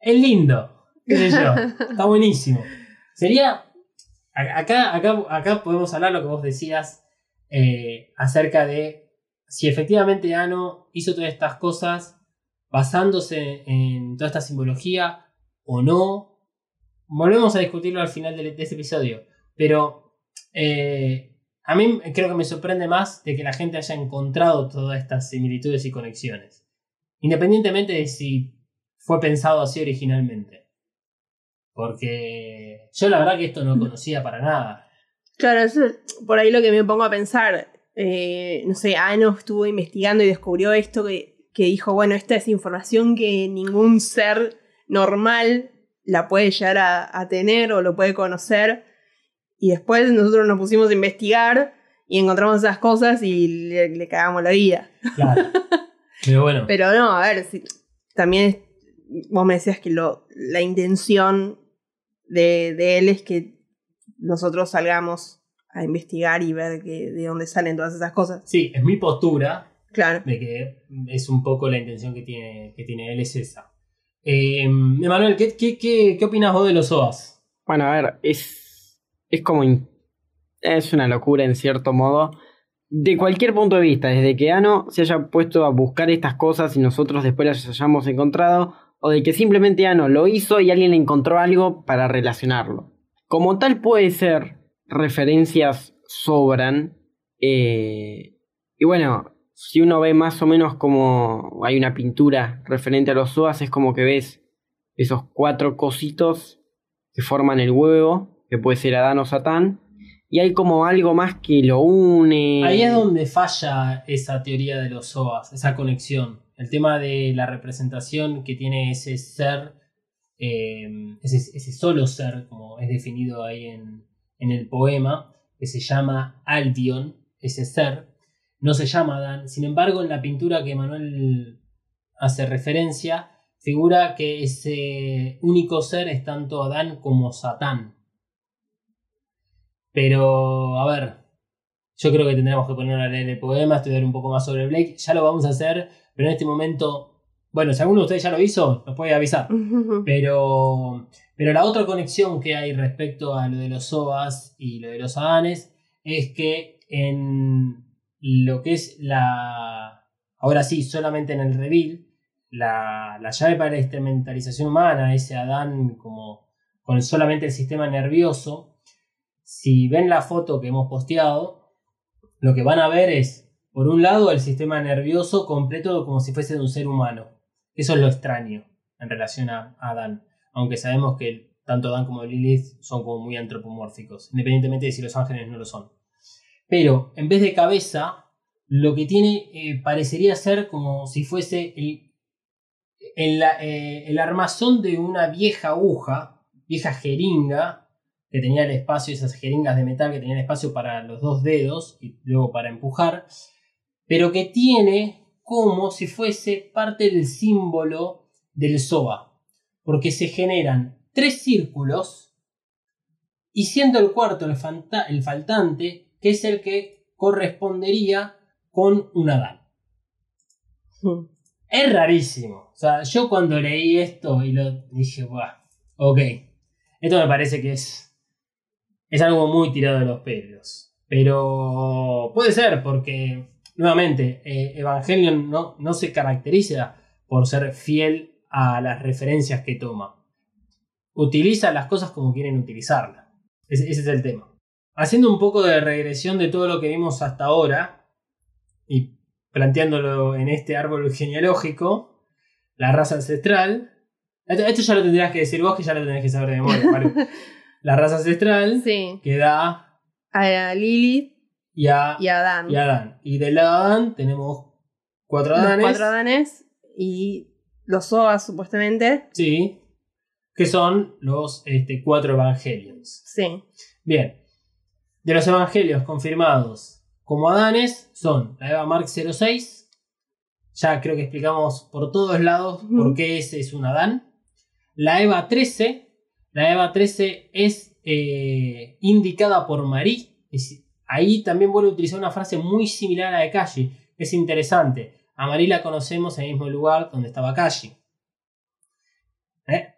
Es lindo, qué sé yo, está buenísimo. Sería. Acá, acá, acá podemos hablar lo que vos decías eh, acerca de si efectivamente Ano hizo todas estas cosas basándose en toda esta simbología o no. Volvemos a discutirlo al final de, de este episodio. Pero eh, a mí creo que me sorprende más de que la gente haya encontrado todas estas similitudes y conexiones. Independientemente de si fue pensado así originalmente. Porque yo la verdad que esto no conocía para nada. Claro, eso es por ahí lo que me pongo a pensar. Eh, no sé, Ano estuvo investigando y descubrió esto que, que dijo, bueno, esta es información que ningún ser normal la puede llegar a, a tener o lo puede conocer. Y después nosotros nos pusimos a investigar y encontramos esas cosas y le, le cagamos la vida. Claro. Pero bueno. Pero no, a ver, si, también vos me decías que lo, la intención de, de él es que nosotros salgamos a investigar y ver que, de dónde salen todas esas cosas. Sí, es mi postura Claro. de que es un poco la intención que tiene, que tiene él, es esa. Eh, Emanuel, ¿qué, qué, qué, qué opinas vos de los OAS? Bueno, a ver, es, es como... es una locura en cierto modo. De cualquier punto de vista, desde que Ano se haya puesto a buscar estas cosas y nosotros después las hayamos encontrado, o de que simplemente Ano lo hizo y alguien le encontró algo para relacionarlo. Como tal puede ser, referencias sobran. eh, y bueno, si uno ve más o menos como hay una pintura referente a los SOAS, es como que ves esos cuatro cositos que forman el huevo, que puede ser Adán o Satán, y hay como algo más que lo une. Ahí es donde falla esa teoría de los OAS, esa conexión. El tema de la representación que tiene ese ser, eh, ese, solo ser, como es definido ahí en, en el poema, que se llama Albion, ese ser, no se llama Adán. Sin embargo, en la pintura que Manuel hace referencia, figura que ese único ser es tanto Adán como Satán. Pero, a ver, yo creo que tendremos que poner a leer el poema, estudiar un poco más sobre Blake. Ya lo vamos a hacer, pero en este momento, bueno, si alguno de ustedes ya lo hizo, nos puede avisar. Pero, pero la otra conexión que hay respecto a lo de los Sobas y lo de los Adanes es que en lo que es la. Ahora sí, solamente en el reveal, la, la llave para la instrumentalización humana, ese Adán como con solamente el sistema nervioso. Si ven la foto que hemos posteado, lo que van a ver es, por un lado, el sistema nervioso completo como si fuese de un ser humano. Eso es lo extraño en relación a Adán. Aunque sabemos que tanto Adán como Lilith son como muy antropomórficos, independientemente de si los ángeles no lo son. Pero en vez de cabeza, lo que tiene eh, parecería ser como si fuese el, el, eh, el armazón de una vieja aguja, vieja jeringa, que tenía el espacio, esas jeringas de metal que tenían espacio para los dos dedos y luego para empujar, pero que tiene como si fuese parte del símbolo del SOA, porque se generan tres círculos y siendo el cuarto el, el faltante, que es el que correspondería con un Adán. Es rarísimo. O sea, yo cuando leí esto y lo dije, Buah, ok, esto me parece que es, es algo muy tirado de los pelos. Pero puede ser, porque nuevamente, eh, Evangelion no, no se caracteriza por ser fiel a las referencias que toma. Utiliza las cosas como quieren utilizarlas. Ese, ese es el tema. Haciendo un poco de regresión de todo lo que vimos hasta ahora y planteándolo en este árbol genealógico, la raza ancestral. Esto, esto ya lo tendrías que decir vos, que ya lo tenés que saber de memoria. La raza ancestral Sí. que da A Lilith y a, y a Adán. y a Adán. Y del lado de Adán tenemos cuatro Los Adanes. cuatro Adanes y los Sobas, supuestamente. Sí. Que son los este, cuatro evangelios. Sí. Bien. De los evangelios confirmados como Adanes son la Eva Mark 06. Ya creo que explicamos por todos lados por qué ese es un Adán. La Eva 13. La Eva 13 es eh, indicada por Marí. Ahí también vuelve a utilizar una frase muy similar a la de Kashi. Es interesante. A Marí la conocemos en el mismo lugar donde estaba Kashi. ¿Eh?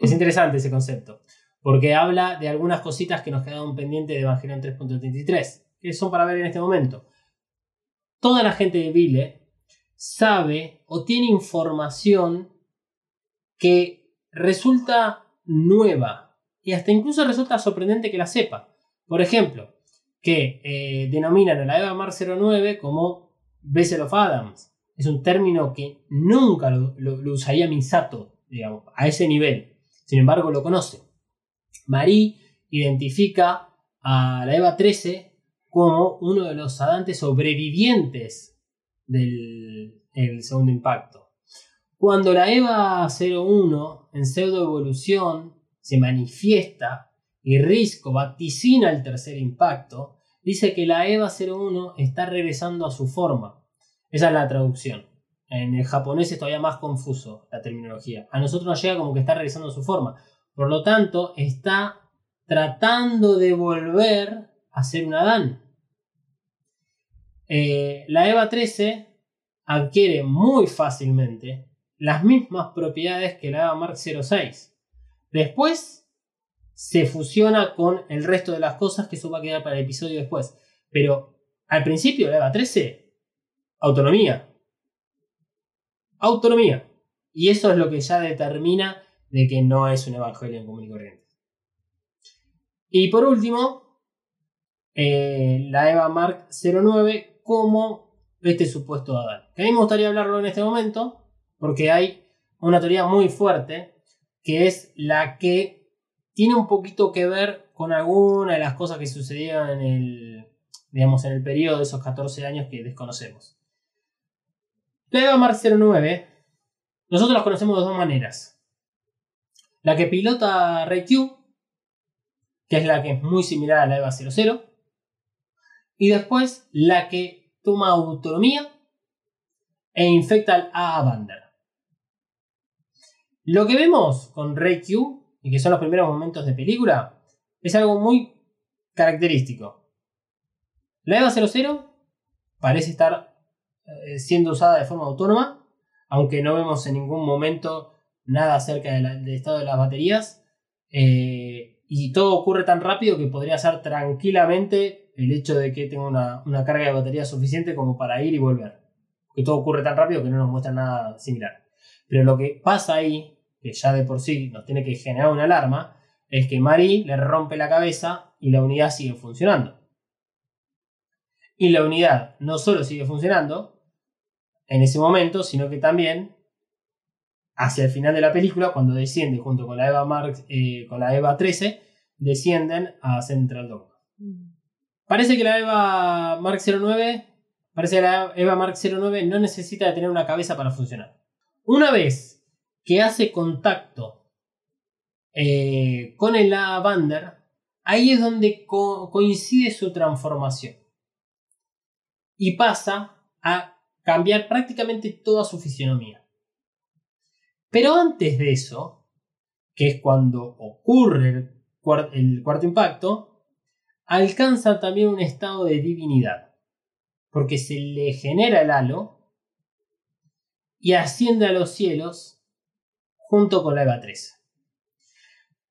Es interesante ese concepto porque habla de algunas cositas que nos quedaron pendientes de Evangelion 3.33, que son para ver en este momento. Toda la gente de Vile sabe o tiene información que resulta nueva y hasta incluso resulta sorprendente que la sepa. Por ejemplo, que eh, denominan a la Eva Mar 09 como Vessel of Adams. Es un término que nunca lo, lo- lo usaría Misato, digamos, a ese nivel. Sin embargo, lo conoce. Marie identifica a la Eva 13 como uno de los adantes sobrevivientes del el segundo impacto. Cuando la Eva 01 en pseudoevolución se manifiesta y Risco vaticina el tercer impacto, dice que la Eva 01 está regresando a su forma. Esa es la traducción. En el japonés es todavía más confuso la terminología. A nosotros nos llega como que está regresando a su forma. Por lo tanto, está tratando de volver a ser un Adán. Eh, la EVA 13 adquiere muy fácilmente las mismas propiedades que la EVA Mark 06. Después se fusiona con el resto de las cosas que eso va a quedar para el episodio después. Pero al principio la EVA 13, autonomía. Autonomía. Y eso es lo que ya determina de que no es un evangelio común y corriente. Y por último, eh, la Eva Mark 09 como este supuesto Adán. Que a mí me gustaría hablarlo en este momento, porque hay una teoría muy fuerte, que es la que tiene un poquito que ver con alguna de las cosas que sucedieron en el, digamos, en el periodo de esos 14 años que desconocemos. La Eva Mark 09, nosotros la conocemos de dos maneras. La que pilota Ray Q, que es la que es muy similar a la EVA 00. Y después la que toma autonomía e infecta al AA Bander. Lo que vemos con Ray Q, y que son los primeros momentos de película, es algo muy característico. La EVA 00 parece estar eh, siendo usada de forma autónoma, aunque no vemos en ningún momento nada acerca de del estado de las baterías. eh, y todo ocurre tan rápido que podría ser tranquilamente el hecho de que tenga una, una carga de batería suficiente como para ir y volver. Que todo ocurre tan rápido que no nos muestra nada similar. Pero lo que pasa ahí, que ya de por sí nos tiene que generar una alarma, es que Marie le rompe la cabeza y la unidad sigue funcionando. Y la unidad no solo sigue funcionando en ese momento, sino que también hacia el final de la película, cuando desciende junto con la Eva Mark, eh, con la Eva 13, descienden a Central Dogma. Parece que la Eva Mark 09, parece que la Eva Mark 09 no necesita de tener una cabeza para funcionar. Una vez que hace contacto eh, con el Bander, ahí es donde co- coincide su transformación. Y pasa a cambiar prácticamente toda su fisionomía. Pero antes de eso, que es cuando ocurre el, cuar- el cuarto impacto, alcanza también un estado de divinidad. Porque se le genera el halo y asciende a los cielos junto con la Eva 3.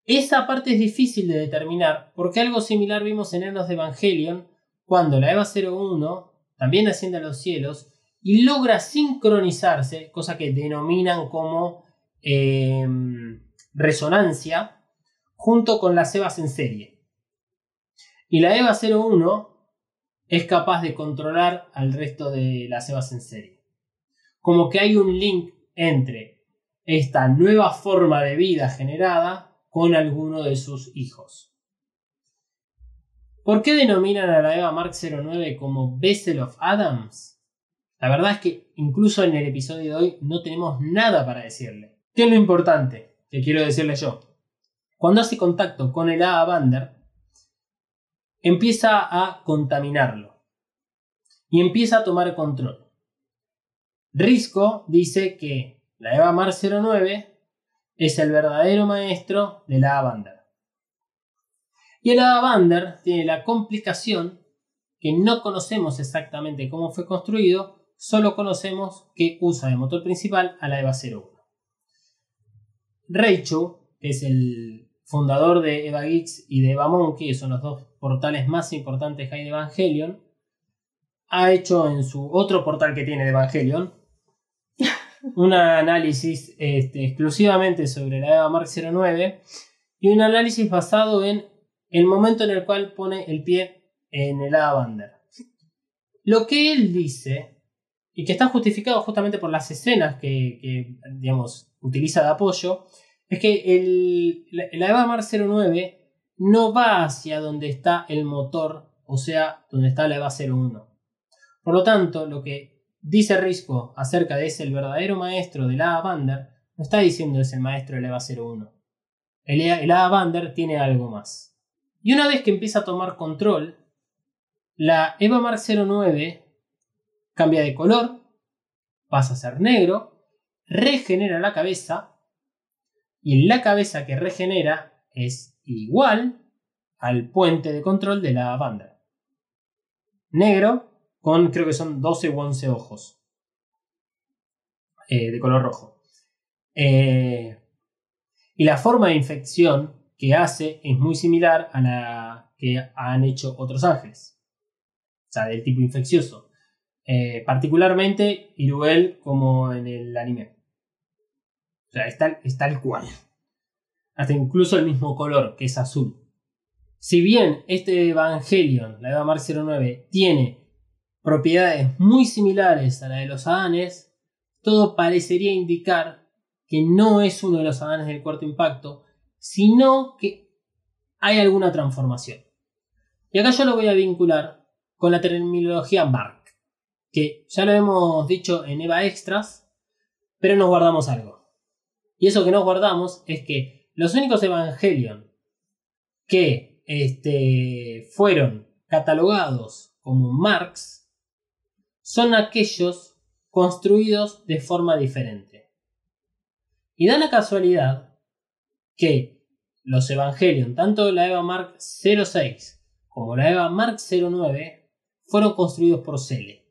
Esa parte es difícil de determinar porque algo similar vimos en Enos de Evangelion cuando la Eva 01 también asciende a los cielos y logra sincronizarse, cosa que denominan como eh, resonancia, junto con las Evas en serie. Y la Eva 01 es capaz de controlar al resto de las Evas en serie. Como que hay un link entre esta nueva forma de vida generada con alguno de sus hijos. ¿Por qué denominan a la Eva Mark 09 como Vessel of Adams? La verdad es que incluso en el episodio de hoy no tenemos nada para decirle. ¿Qué es lo importante que quiero decirle yo? Cuando hace contacto con el A Bander, empieza a contaminarlo y empieza a tomar control. Risco dice que la Eva Mar 09 es el verdadero maestro de la Bander. Y el Bander tiene la complicación que no conocemos exactamente cómo fue construido, solo conocemos que usa de motor principal a la EVA 01. Reichu, que es el fundador de Eva Geeks y de Eva Monkey, que son los dos portales más importantes que hay de Evangelion, ha hecho en su otro portal que tiene de Evangelion un análisis este, exclusivamente sobre la EVA Mark 09 y un análisis basado en el momento en el cual pone el pie en el Avander. Lo que él dice, y que está justificado justamente por las escenas que, que, digamos, utiliza de apoyo, es que el, la, EVA Mark 09 no va hacia donde está el motor, o sea, donde está la EVA 01. Por lo tanto, lo que dice Risco acerca de ese el verdadero maestro de la Bander, no está diciendo es el maestro de la EVA 01. El, el Bander tiene algo más. Y una vez que empieza a tomar control, la EVA Mark 09 cambia de color, pasa a ser negro, regenera la cabeza, y la cabeza que regenera es igual al puente de control de la banda. Negro con creo que son 12 u 11 ojos eh, de color rojo. Eh, y la forma de infección que hace es muy similar a la que han hecho otros ángeles. O sea, del tipo infeccioso. Eh, particularmente Iruel como en el anime. O sea, es tal, es tal cual. Hasta incluso el mismo color, que es azul. Si bien este Evangelion, la Eva Mark 09, tiene propiedades muy similares a la de los Adanes, todo parecería indicar que no es uno de los Adanes del cuarto impacto, sino que hay alguna transformación. Y acá yo lo voy a vincular con la terminología Mark. Que ya lo hemos dicho en Eva Extras, pero nos guardamos algo. Y eso que nos guardamos es que los únicos Evangelion que este, fueron catalogados como Marx son aquellos construidos de forma diferente. Y da la casualidad que los Evangelion, tanto la Eva Mark 06 como la Eva Mark 09, fueron construidos por Cele.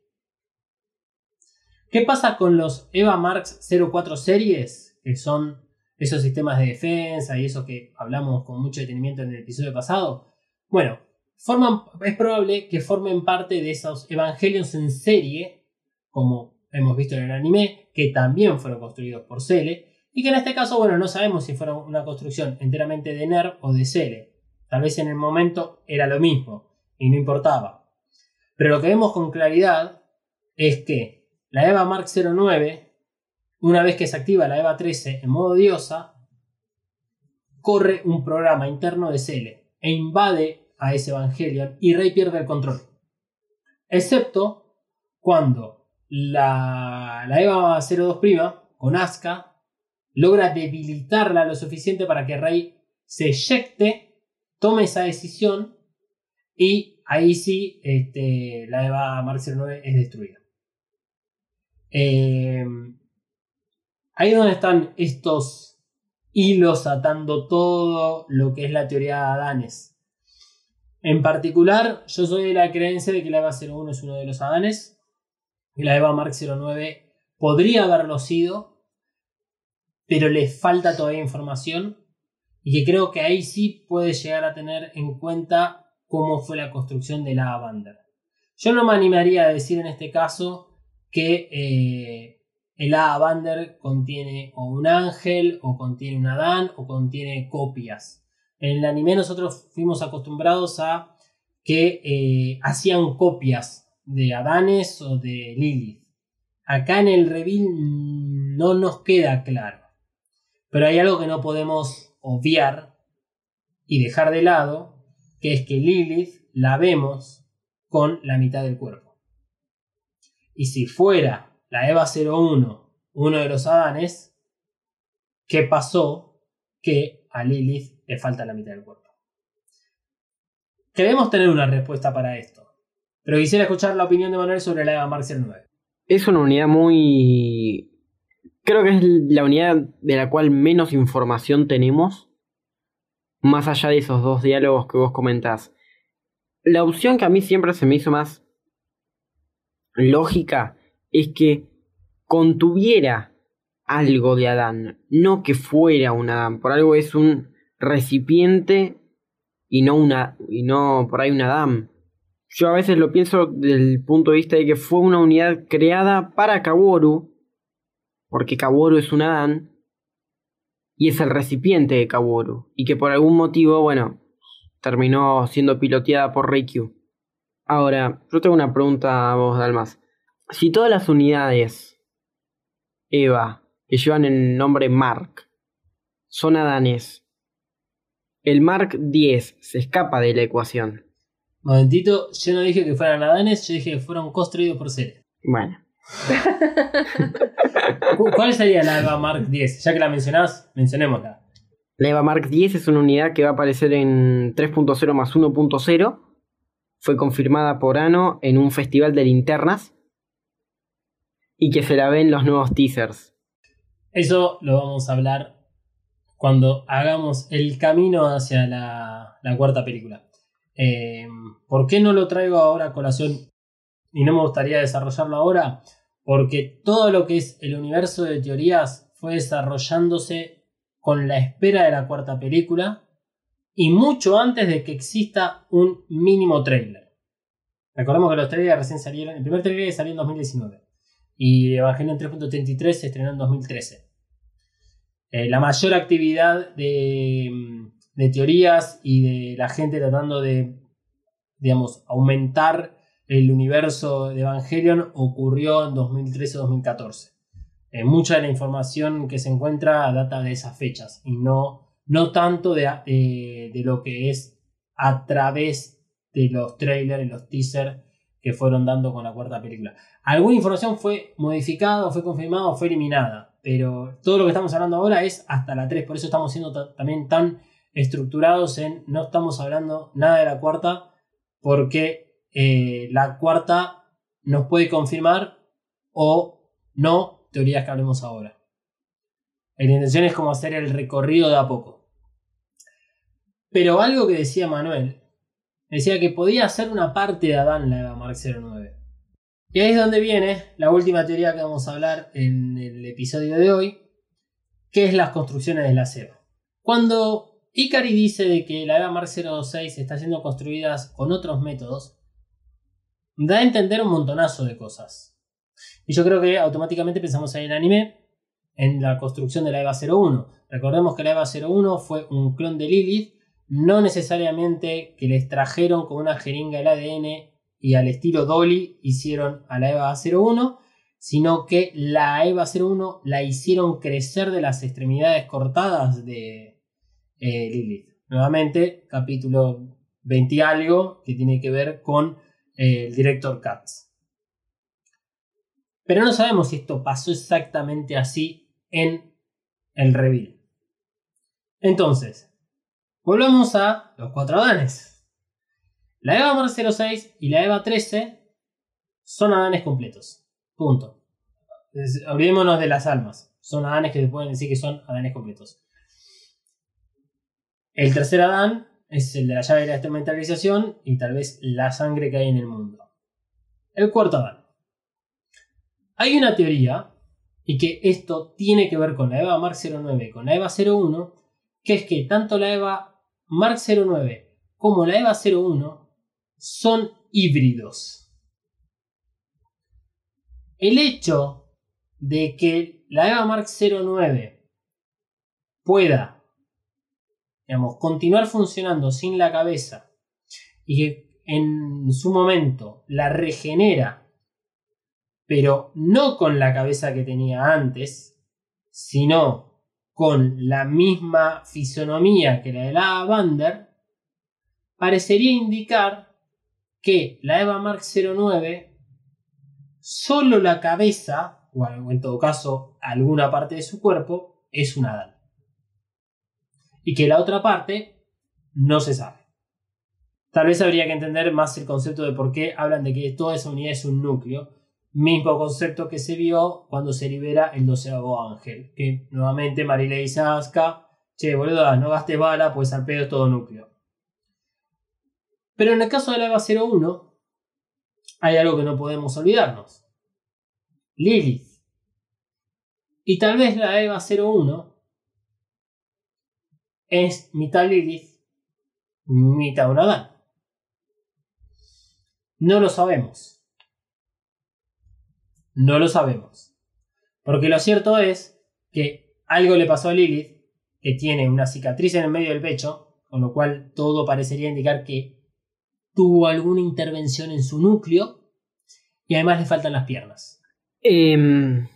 ¿Qué pasa con los Eva Mark 04 series? Que son esos sistemas de defensa y eso que hablamos con mucho detenimiento en el episodio pasado. Bueno, forman, es probable que formen parte de esos Evangelions en serie, como hemos visto en el anime, que también fueron construidos por Cele, y que en este caso, bueno, no sabemos si fueron una construcción enteramente de NERV o de Cele. Tal vez en el momento era lo mismo y no importaba. Pero lo que vemos con claridad es que la EVA Mark 09, una vez que se activa la EVA 13 en modo diosa, corre un programa interno de Cele e invade a ese Evangelion y Rey pierde el control. Excepto cuando la, la EVA 02' con Asuka logra debilitarla lo suficiente para que Rey se eyecte, tome esa decisión y ahí sí este, la EVA Mark 09 es destruida. Eh, ahí es donde están estos hilos atando todo lo que es la teoría de Adanes. En particular, yo soy de la creencia de que la EVA 01 es uno de los Adanes y la EVA Mark 09 podría haberlo sido, pero le falta todavía información y que creo que ahí sí puede llegar a tener en cuenta cómo fue la construcción de la Bander. Yo no me animaría a decir en este caso que eh, el A Bander contiene o un ángel, o contiene un Adán, o contiene copias. En el anime nosotros fuimos acostumbrados a que eh, hacían copias de Adanes o de Lilith. Acá en el reveal no nos queda claro. Pero hay algo que no podemos obviar y dejar de lado, que es que Lilith la vemos con la mitad del cuerpo. Y si fuera la Eva 01 uno de los Adanes, ¿qué pasó? Que a Lilith le falta la mitad del cuerpo. Queremos tener una respuesta para esto, pero quisiera escuchar la opinión de Manuel sobre la Eva Mark 09. Es una unidad muy... Creo que es la unidad de la cual menos información tenemos, más allá de esos dos diálogos que vos comentás. La opción que a mí siempre se me hizo más lógica es que contuviera algo de Adán, no que fuera un Adán, por algo es un recipiente y no una y no por ahí una DAM. Yo a veces lo pienso desde el punto de vista de que fue una unidad creada para Kaworu, porque Kaworu es una DAM y es el recipiente de Kaworu y que por algún motivo, bueno, terminó siendo piloteada por Reikyu. Ahora, yo tengo una pregunta a vos, Dalmas. Si todas las unidades EVA que llevan el nombre Mark son Adanes el Mark 10 se escapa de la ecuación. Momentito, yo no dije que fueran Adanes, yo dije que fueron construidos por Cele. Bueno. ¿Cuál sería la EVA Mark 10? Ya que la mencionás, mencionémosla. La EVA Mark 10 es una unidad que va a aparecer en 3.0 más 1.0. Fue confirmada por Ano en un festival de linternas. Y que se la ven los nuevos teasers. Eso lo vamos a hablar cuando hagamos el camino hacia la, cuarta película. Eh, ¿Por qué no lo traigo ahora a colación y no me gustaría desarrollarlo ahora? Porque todo lo que es el universo de teorías fue desarrollándose con la espera de la cuarta película y mucho antes de que exista un mínimo trailer. Recordemos que los trailers recién salieron, el primer trailer salió en 2019 y Evangelion 3.33 se estrenó en 2013. Eh, la mayor actividad de, teorías y de la gente tratando de, digamos, aumentar el universo de Evangelion ocurrió en 2013-2014. Eh, mucha de la información que se encuentra data de esas fechas y no, no tanto de, de, lo que es a través de los trailers y los teasers que fueron dando con la cuarta película. Alguna información fue modificada, fue confirmada o fue eliminada, pero todo lo que estamos hablando ahora es hasta la 3, por eso estamos siendo ta- también tan estructurados en no estamos hablando nada de la cuarta, porque eh, la cuarta nos puede confirmar o no teorías que hablemos ahora. La intención es como hacer el recorrido de a poco. Pero algo que decía Manuel, decía que podía ser una parte de Adán la Eva Mark 09. Y ahí es donde viene la última teoría que vamos a hablar en el episodio de hoy, que es las construcciones de la Eva. Cuando Ikari dice de que la Eva Mark 06 está siendo construidas con otros métodos, da a entender un montonazo de cosas. Y yo creo que automáticamente pensamos en el anime, en la construcción de la EVA 01. Recordemos que la EVA 01 fue un clon de Lilith, no necesariamente que les trajeron con una jeringa el ADN y al estilo Dolly hicieron a la EVA 01, sino que la EVA 01 la hicieron crecer de las extremidades cortadas de eh, Lilith. Nuevamente, capítulo 20 y algo que tiene que ver con eh, el director Katz. Pero no sabemos si esto pasó exactamente así en el reveal. Entonces, volvemos a los cuatro Adanes. La EVA Mar 06 y la EVA 13 son Adanes completos. Punto. Es- Olvidémonos de las almas. Son Adanes que se pueden decir que son Adanes completos. El tercer Adán es el de la llave de la instrumentalización y tal vez la sangre que hay en el mundo. El cuarto Adán. Hay una teoría, y que esto tiene que ver con la EVA Mark 09 y con la EVA 01, que es que tanto la EVA Mark 09 como la EVA 01 son híbridos. El hecho de que la EVA Mark 09 pueda digamos, continuar funcionando sin la cabeza y que en su momento la regenera, pero no con la cabeza que tenía antes, sino con la misma fisonomía que la de la Bander, parecería indicar que la Eva Mark 09 solo la cabeza, o en todo caso alguna parte de su cuerpo, es un Adán. Y que la otra parte no se sabe. Tal vez habría que entender más el concepto de por qué hablan de que toda esa unidad es un núcleo. Mismo concepto que se vio cuando se libera el doceavo ángel. Que nuevamente Marie le dice a che, boluda, no gastes bala, pues al pedo es todo núcleo. Pero en el caso de la EVA 01, hay algo que no podemos olvidarnos. Lilith. Y tal vez la EVA 01 es mitad Lilith, mitad un Adán. No lo sabemos. No lo sabemos. Porque lo cierto es que algo le pasó a Lilith, que tiene una cicatriz en el medio del pecho, con lo cual todo parecería indicar que tuvo alguna intervención en su núcleo y además le faltan las piernas. Em,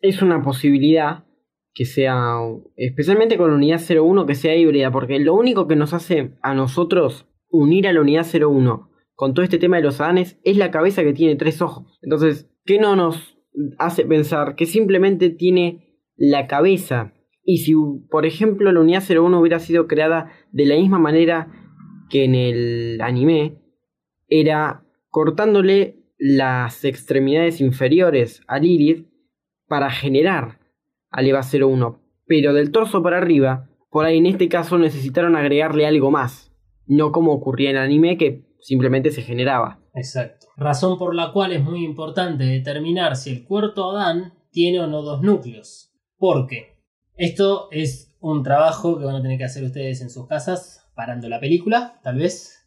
es una posibilidad que sea, especialmente con la unidad 01, que sea híbrida, porque lo único que nos hace a nosotros unir a la unidad 01 con todo este tema de los adanes es la cabeza que tiene tres ojos. Entonces, ¿qué no nos hace pensar que simplemente tiene la cabeza? Y si, por ejemplo, la unidad 01 hubiera sido creada de la misma manera que en el anime, era cortándole las extremidades inferiores a Lilith para generar al EVA 01. Pero del torso para arriba, por ahí en este caso necesitaron agregarle algo más. No como ocurría en el anime que simplemente se generaba. Exacto. Razón por la cual es muy importante determinar si el cuarto Adán tiene o no dos núcleos. Porque esto es un trabajo que van a tener que hacer ustedes en sus casas, parando la película, tal vez.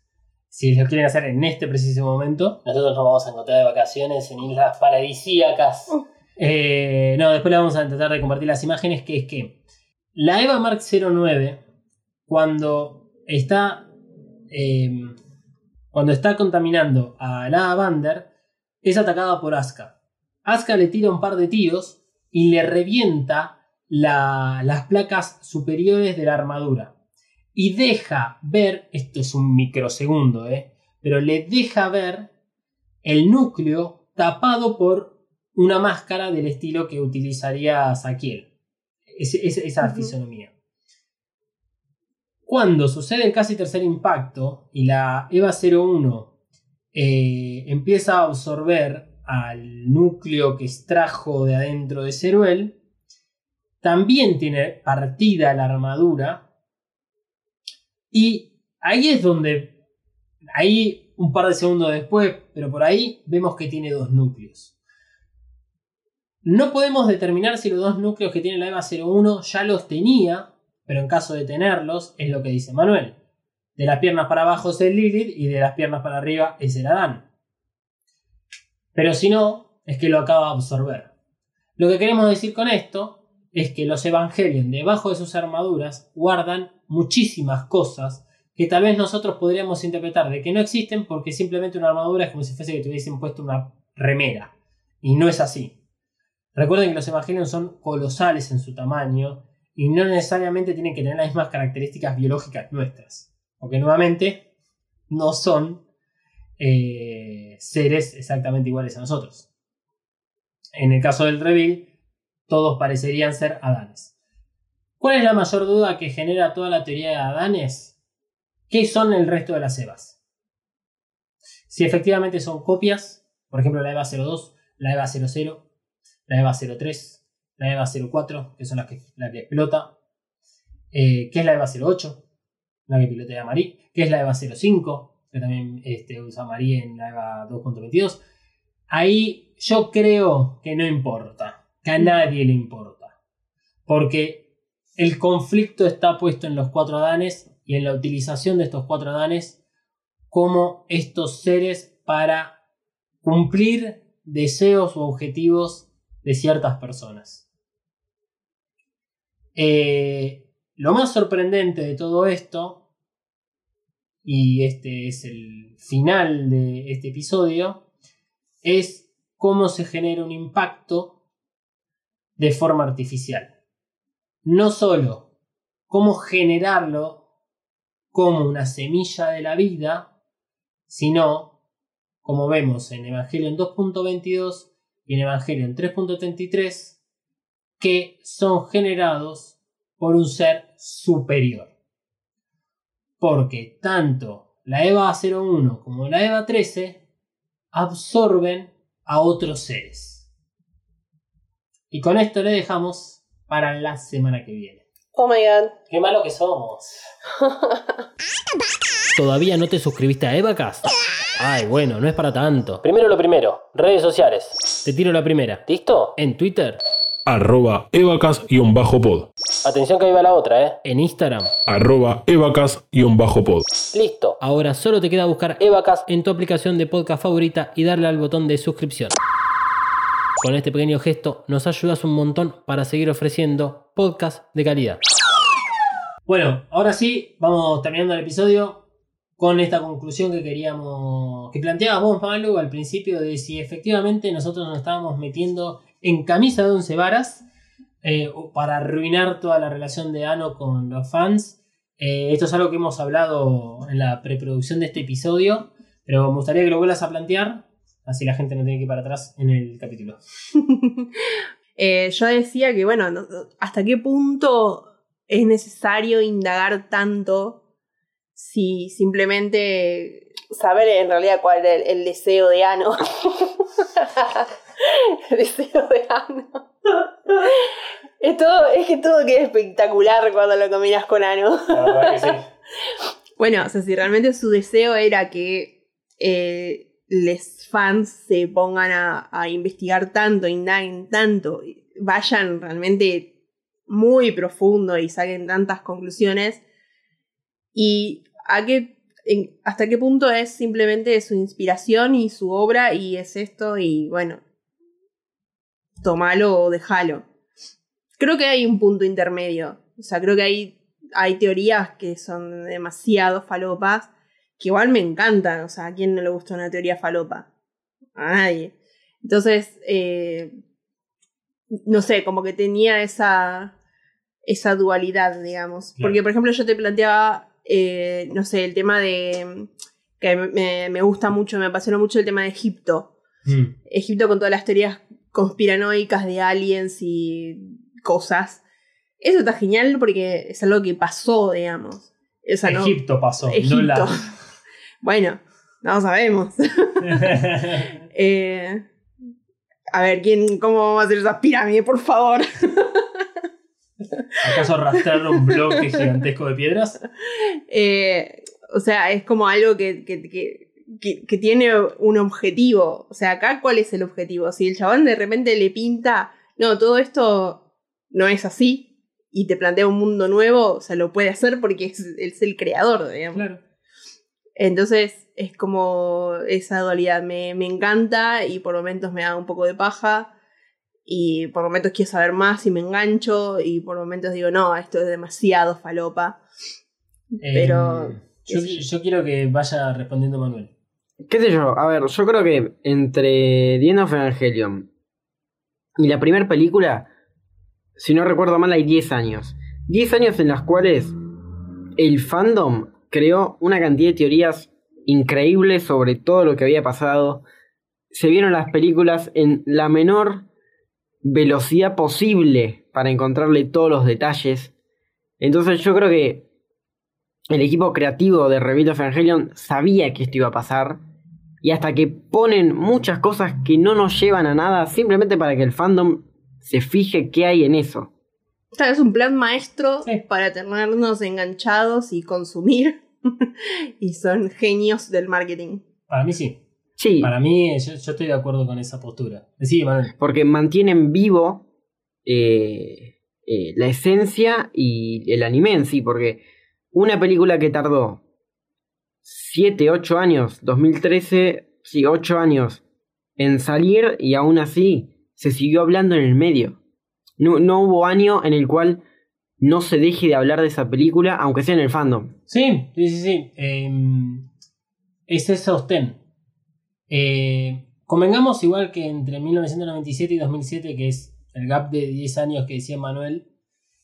Si lo quieren hacer en este preciso momento. Nosotros nos vamos a encontrar de vacaciones en islas paradisíacas. Uh. Eh, no, después le vamos a tratar de compartir las imágenes, que es que la EVA Mark 09, cuando está... eh, cuando está contaminando a la Bander, es atacada por Asuka. Asuka le tira un par de tiros y le revienta la- las placas superiores de la armadura. Y deja ver, esto es un microsegundo, ¿eh? pero le deja ver el núcleo tapado por una máscara del estilo que utilizaría Saquiel. Esa fisonomía. Cuando sucede el casi tercer impacto y la EVA 01 eh, empieza a absorber al núcleo que extrajo de adentro de Ceruel, también tiene partida la armadura. Y ahí es donde, ahí un par de segundos después, pero por ahí vemos que tiene dos núcleos. No podemos determinar si los dos núcleos que tiene la EVA 01 ya los tenía, pero en caso de tenerlos, es lo que dice Manuel. De las piernas para abajo es el Lilith y de las piernas para arriba es el Adán. Pero si no, es que lo acaba de absorber. Lo que queremos decir con esto es que los Evangelion debajo de sus armaduras guardan muchísimas cosas que tal vez nosotros podríamos interpretar de que no existen porque simplemente una armadura es como si fuese que tuviesen puesto una remera. Y no es así. Recuerden que los Evangelion son colosales en su tamaño y no necesariamente tienen que tener las mismas características biológicas nuestras. Porque nuevamente no son eh, seres exactamente iguales a nosotros. En el caso del reveal, todos parecerían ser Adanes. ¿Cuál es la mayor duda que genera toda la teoría de Adanes? ¿Qué son el resto de las EVAs? Si efectivamente son copias, por ejemplo la EVA 02, la EVA 00, la EVA 03, la EVA 04, que son las que, la que explota, eh, ¿qué es la EVA 08? La que pilotea Marí, ¿qué es la EVA 05? Que también este, usa Marí en la EVA 2.22. Ahí yo creo que no importa, que a nadie le importa. Porque el conflicto está puesto en los cuatro Adanes y en la utilización de estos cuatro Adanes como estos seres para cumplir deseos o objetivos de ciertas personas. Eh, lo más sorprendente de todo esto, y este es el final de este episodio, es cómo se genera un impacto de forma artificial. No solo cómo generarlo como una semilla de la vida, sino, como vemos en Evangelion 2.22 y en Evangelion 3.33, que son generados por un ser superior. Porque tanto la EVA 01 como la EVA 13 absorben a otros seres. Y con esto le dejamos para la semana que viene. Oh my god. Qué malo que somos. ¿Todavía no te suscribiste a Evacast? Ay, bueno, no es para tanto. Primero lo primero, redes sociales. Te tiro la primera. ¿Listo? En Twitter. Arroba evacas-pod, Atención que ahí va la otra, ¿eh? En Instagram. arroba evacas-pod. Listo. Ahora solo te queda buscar Evacast en tu aplicación de podcast favorita y darle al botón de suscripción. Con este pequeño gesto nos ayudas un montón para seguir ofreciendo podcast de calidad. Bueno, ahora sí, vamos terminando el episodio con esta conclusión que queríamos, que planteabas vos, Pablo, al principio de si efectivamente nosotros nos estábamos metiendo en camisa de once varas eh, para arruinar toda la relación de Ano con los fans. Eh, esto es algo que hemos hablado en la preproducción de este episodio, pero me gustaría que lo vuelvas a plantear, así la gente no tiene que ir para atrás en el capítulo. Eh, yo decía que, bueno, no- ¿hasta qué punto es necesario indagar tanto si simplemente saber en realidad cuál era el, el deseo de Ano? el deseo de Ano. Es, todo, es que todo queda espectacular cuando lo combinas con Ano. La verdad que sí. Bueno, o sea, si realmente su deseo era que eh, les fans se pongan a, a investigar tanto, indaguen tanto, vayan realmente muy profundo y saquen tantas conclusiones, y a qué, en- hasta qué punto es simplemente su inspiración y su obra, y es esto, y bueno, tomalo o dejalo. Creo que hay un punto intermedio, o sea, creo que hay hay teorías que son demasiado falopas, que igual me encantan. O sea, ¿a quién no le gusta una teoría falopa? A nadie. Entonces, eh, no sé, como que tenía esa, esa dualidad, digamos. Claro. Porque, por ejemplo, yo te planteaba, eh, no sé, el tema de que me, me gusta mucho, me apasiona mucho el tema de Egipto. Mm. Egipto con todas las teorías conspiranoicas de aliens y cosas. Eso está genial porque es algo que pasó, digamos. O sea, no- Egipto pasó, no Egipto. la. bueno, no sabemos. Eh, a ver, ¿quién, ¿cómo vamos a hacer esas pirámides, por favor? ¿Acaso arrastrar un bloque gigantesco de piedras? Eh, o sea, es como algo que, que, que- que- que tiene un objetivo. O sea, acá, ¿cuál es el objetivo? Si el chabón de repente le pinta, no, todo esto no es así, y te plantea un mundo nuevo, o sea, lo puede hacer porque es, es el creador, digamos. Claro. Entonces, es como esa dualidad. Me, me encanta y por momentos me da un poco de paja. Y por momentos quiero saber más y me engancho. Y por momentos digo, no, esto es demasiado falopa. Pero- Eh, yo, yo quiero que vaya respondiendo Manuel. ¿Qué sé yo? A ver, yo creo que entre The End of Evangelion y la primera película, si no recuerdo mal, hay 10 años. 10 años en las cuales el fandom creó una cantidad de teorías increíbles sobre todo lo que había pasado. Se vieron las películas en la menor velocidad posible para encontrarle todos los detalles. Entonces yo creo que el equipo creativo de of Evangelion sabía que esto iba a pasar. Y hasta que ponen muchas cosas que no nos llevan a nada simplemente para que el fandom se fije qué hay en eso. O sea, es un plan maestro Sí. para tenernos enganchados y consumir. y son genios del marketing. Para mí sí. Sí, Para mí, yo, yo estoy de acuerdo con esa postura. Sí, Manuel. porque mantienen vivo eh, eh, la esencia y el anime en sí. Porque una película que tardó 7, 8 años, 2013, sí, 8 años en salir y aún así se siguió hablando en el medio. No, no hubo año en el cual no se deje de hablar de esa película, aunque sea en el fandom. Sí, sí, sí, sí. Eh, es ese sostén. Eh, convengamos igual que entre 1997 y 2007, que es el gap de 10 años que decía Manuel,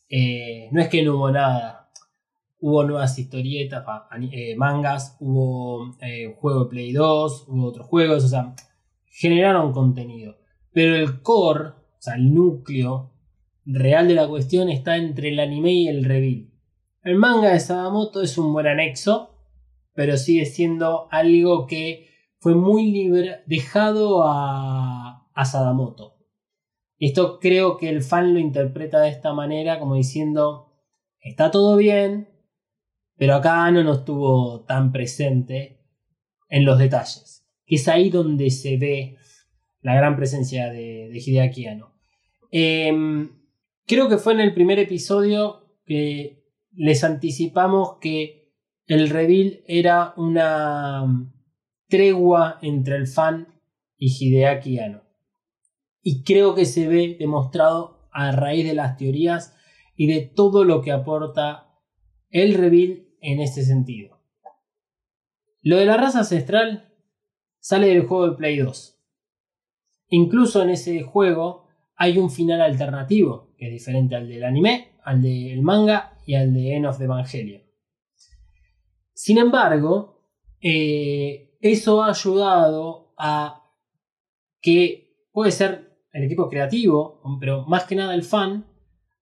eh, no es que no hubo nada. Hubo nuevas historietas, eh, mangas, hubo eh, juego de Play 2, hubo otros juegos, o sea, generaron contenido. Pero el core, o sea, el núcleo real de la cuestión está entre el anime y el reveal. El manga de Sadamoto es un buen anexo, pero sigue siendo algo que fue muy libre, dejado a Sadamoto. Esto creo que el fan lo interpreta de esta manera, como diciendo, está todo bien, pero acá no nos estuvo tan presente en los detalles. Que es ahí donde se ve la gran presencia de, de Hideaki. Em, creo que fue en el primer episodio que les anticipamos que el reveal era una tregua entre el fan y Hideaki Anno. Y creo que se ve demostrado a raíz de las teorías y de todo lo que aporta el reveal en este sentido. Lo de la raza ancestral sale del juego de Play 2. Incluso en ese juego hay un final alternativo, que es diferente al del anime, al del manga y al de End of the Evangelion. Sin embargo, eh, eso ha ayudado a que puede ser el equipo creativo, pero más que nada el fan,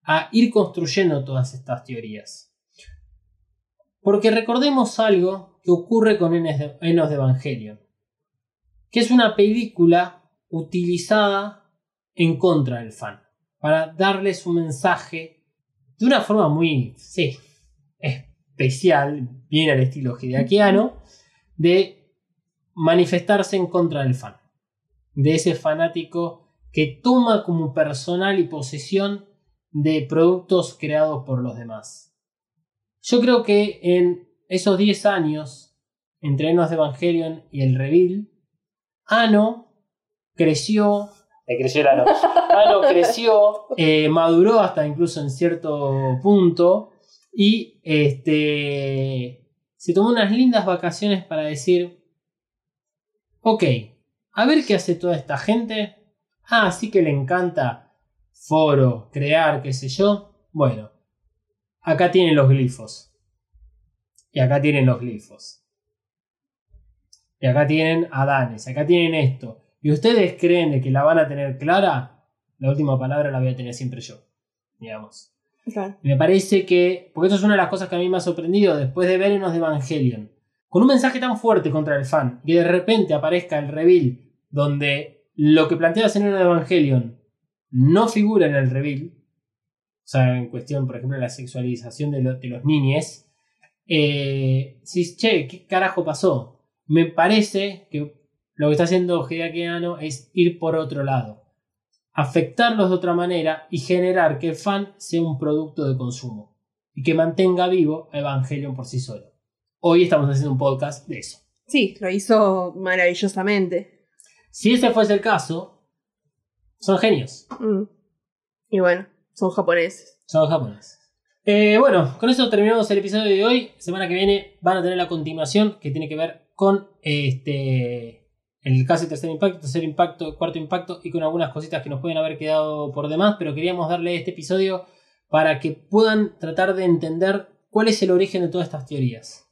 a ir construyendo todas estas teorías. Porque recordemos algo que ocurre con End of the Evangelion, que es una película utilizada en contra del fan, para darles un mensaje de una forma muy, sí, especial, bien al estilo hideakiano, de manifestarse en contra del fan, de ese fanático que toma como personal y posesión de productos creados por los demás. Yo creo que en esos 10 años, entre Enos de Evangelion y el Reveal, Ano creció. Le creció el Ano. Ano creció, eh, maduró hasta incluso en cierto punto. Y este. Se tomó unas lindas vacaciones para decir. Ok, a ver qué hace toda esta gente. Ah, sí que le encanta foro, crear, qué sé yo. Bueno, acá tienen los glifos. Y acá tienen los glifos. y acá tienen a Danes, acá tienen esto, y ustedes creen de que la van a tener clara, la última palabra la voy a tener siempre yo, digamos. Me parece que, porque esto es una de las cosas que a mí me ha sorprendido después de ver de Evangelion, con un mensaje tan fuerte contra el fan, que de repente aparezca el reveal donde lo que plantea Enos de Evangelion no figura en el reveal, sea, en cuestión, por ejemplo, de la sexualización de, lo- de los niñes, eh, si, che, ¿qué carajo pasó? Me parece que lo que está haciendo Hideaki Anno es ir por otro lado afectarlos de otra manera y generar que el fan sea un producto de consumo y que mantenga vivo a Evangelion por sí solo. Hoy estamos haciendo un podcast de eso. Sí, lo hizo maravillosamente. Si ese fuese el caso, son genios, Mm. Y bueno, son japoneses. son japoneses. Eh, bueno, con eso terminamos el episodio de hoy. Semana que viene van a tener la continuación que tiene que ver con este el casi tercer impacto, tercer impacto, cuarto impacto y con algunas cositas que nos pueden haber quedado por demás, pero queríamos darle este episodio para que puedan tratar de entender cuál es el origen de todas estas teorías.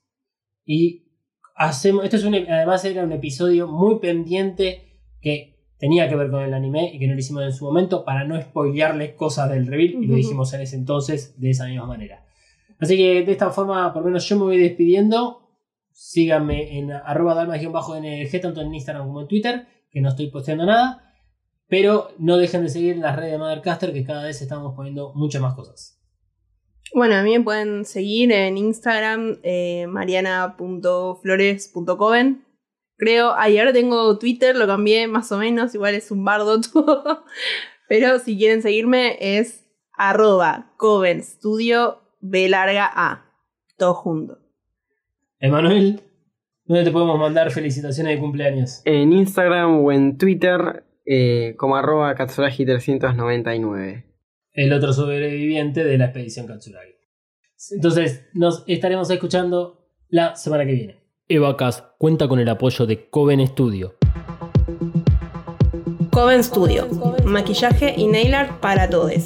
Y hacemos, esto es además era un episodio muy pendiente que tenía que ver con el anime y que no lo hicimos en su momento para no spoilearles cosas del reveal y lo dijimos en ese entonces de esa misma manera. Así que de esta forma, por lo menos yo me voy despidiendo. Síganme en arroba dalmas-nlg, tanto en Instagram como en Twitter, que no estoy posteando nada. Pero no dejen de seguir las redes de Mothercaster, que cada vez estamos poniendo muchas más cosas. Bueno, a mí me pueden seguir en Instagram, eh, mariana.flores.coven. Creo, ayer tengo Twitter, lo cambié más o menos, igual es un bardo todo. Pero si quieren seguirme es arroba Coven Studio B larga A. Todo junto. Emanuel, ¿dónde te podemos mandar felicitaciones de cumpleaños? En Instagram o en Twitter eh, como arroba katsuragi399. El otro sobreviviente de la expedición Katsuragi. Entonces, nos estaremos escuchando la semana que viene. Evacas cuenta con el apoyo de Coven Studio. Coven Studio. Maquillaje y nail art para todos.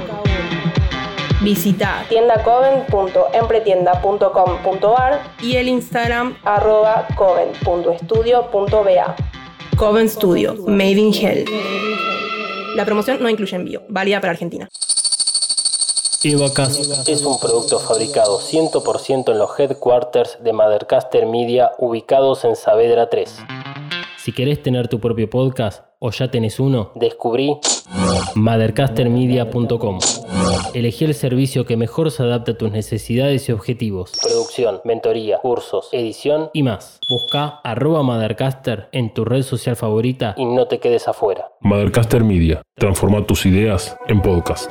Visita tiendacoven.empretienda.com.ar y el Instagram arroba coven.estudio.ba. Coven Studio, Made in Hell. La promoción no incluye envío, válida para Argentina. Evacas es un producto fabricado 100% en los headquarters de Mothercaster Media ubicados en Saavedra 3. Si querés tener tu propio podcast o ya tenés uno, descubrí mothercastermedia.com. Elegí el servicio que mejor se adapta a tus necesidades y objetivos. Producción, mentoría, cursos, edición y más. Busca arroba Mothercaster en tu red social favorita y no te quedes afuera. Mothercaster Media. Transforma tus ideas en podcast.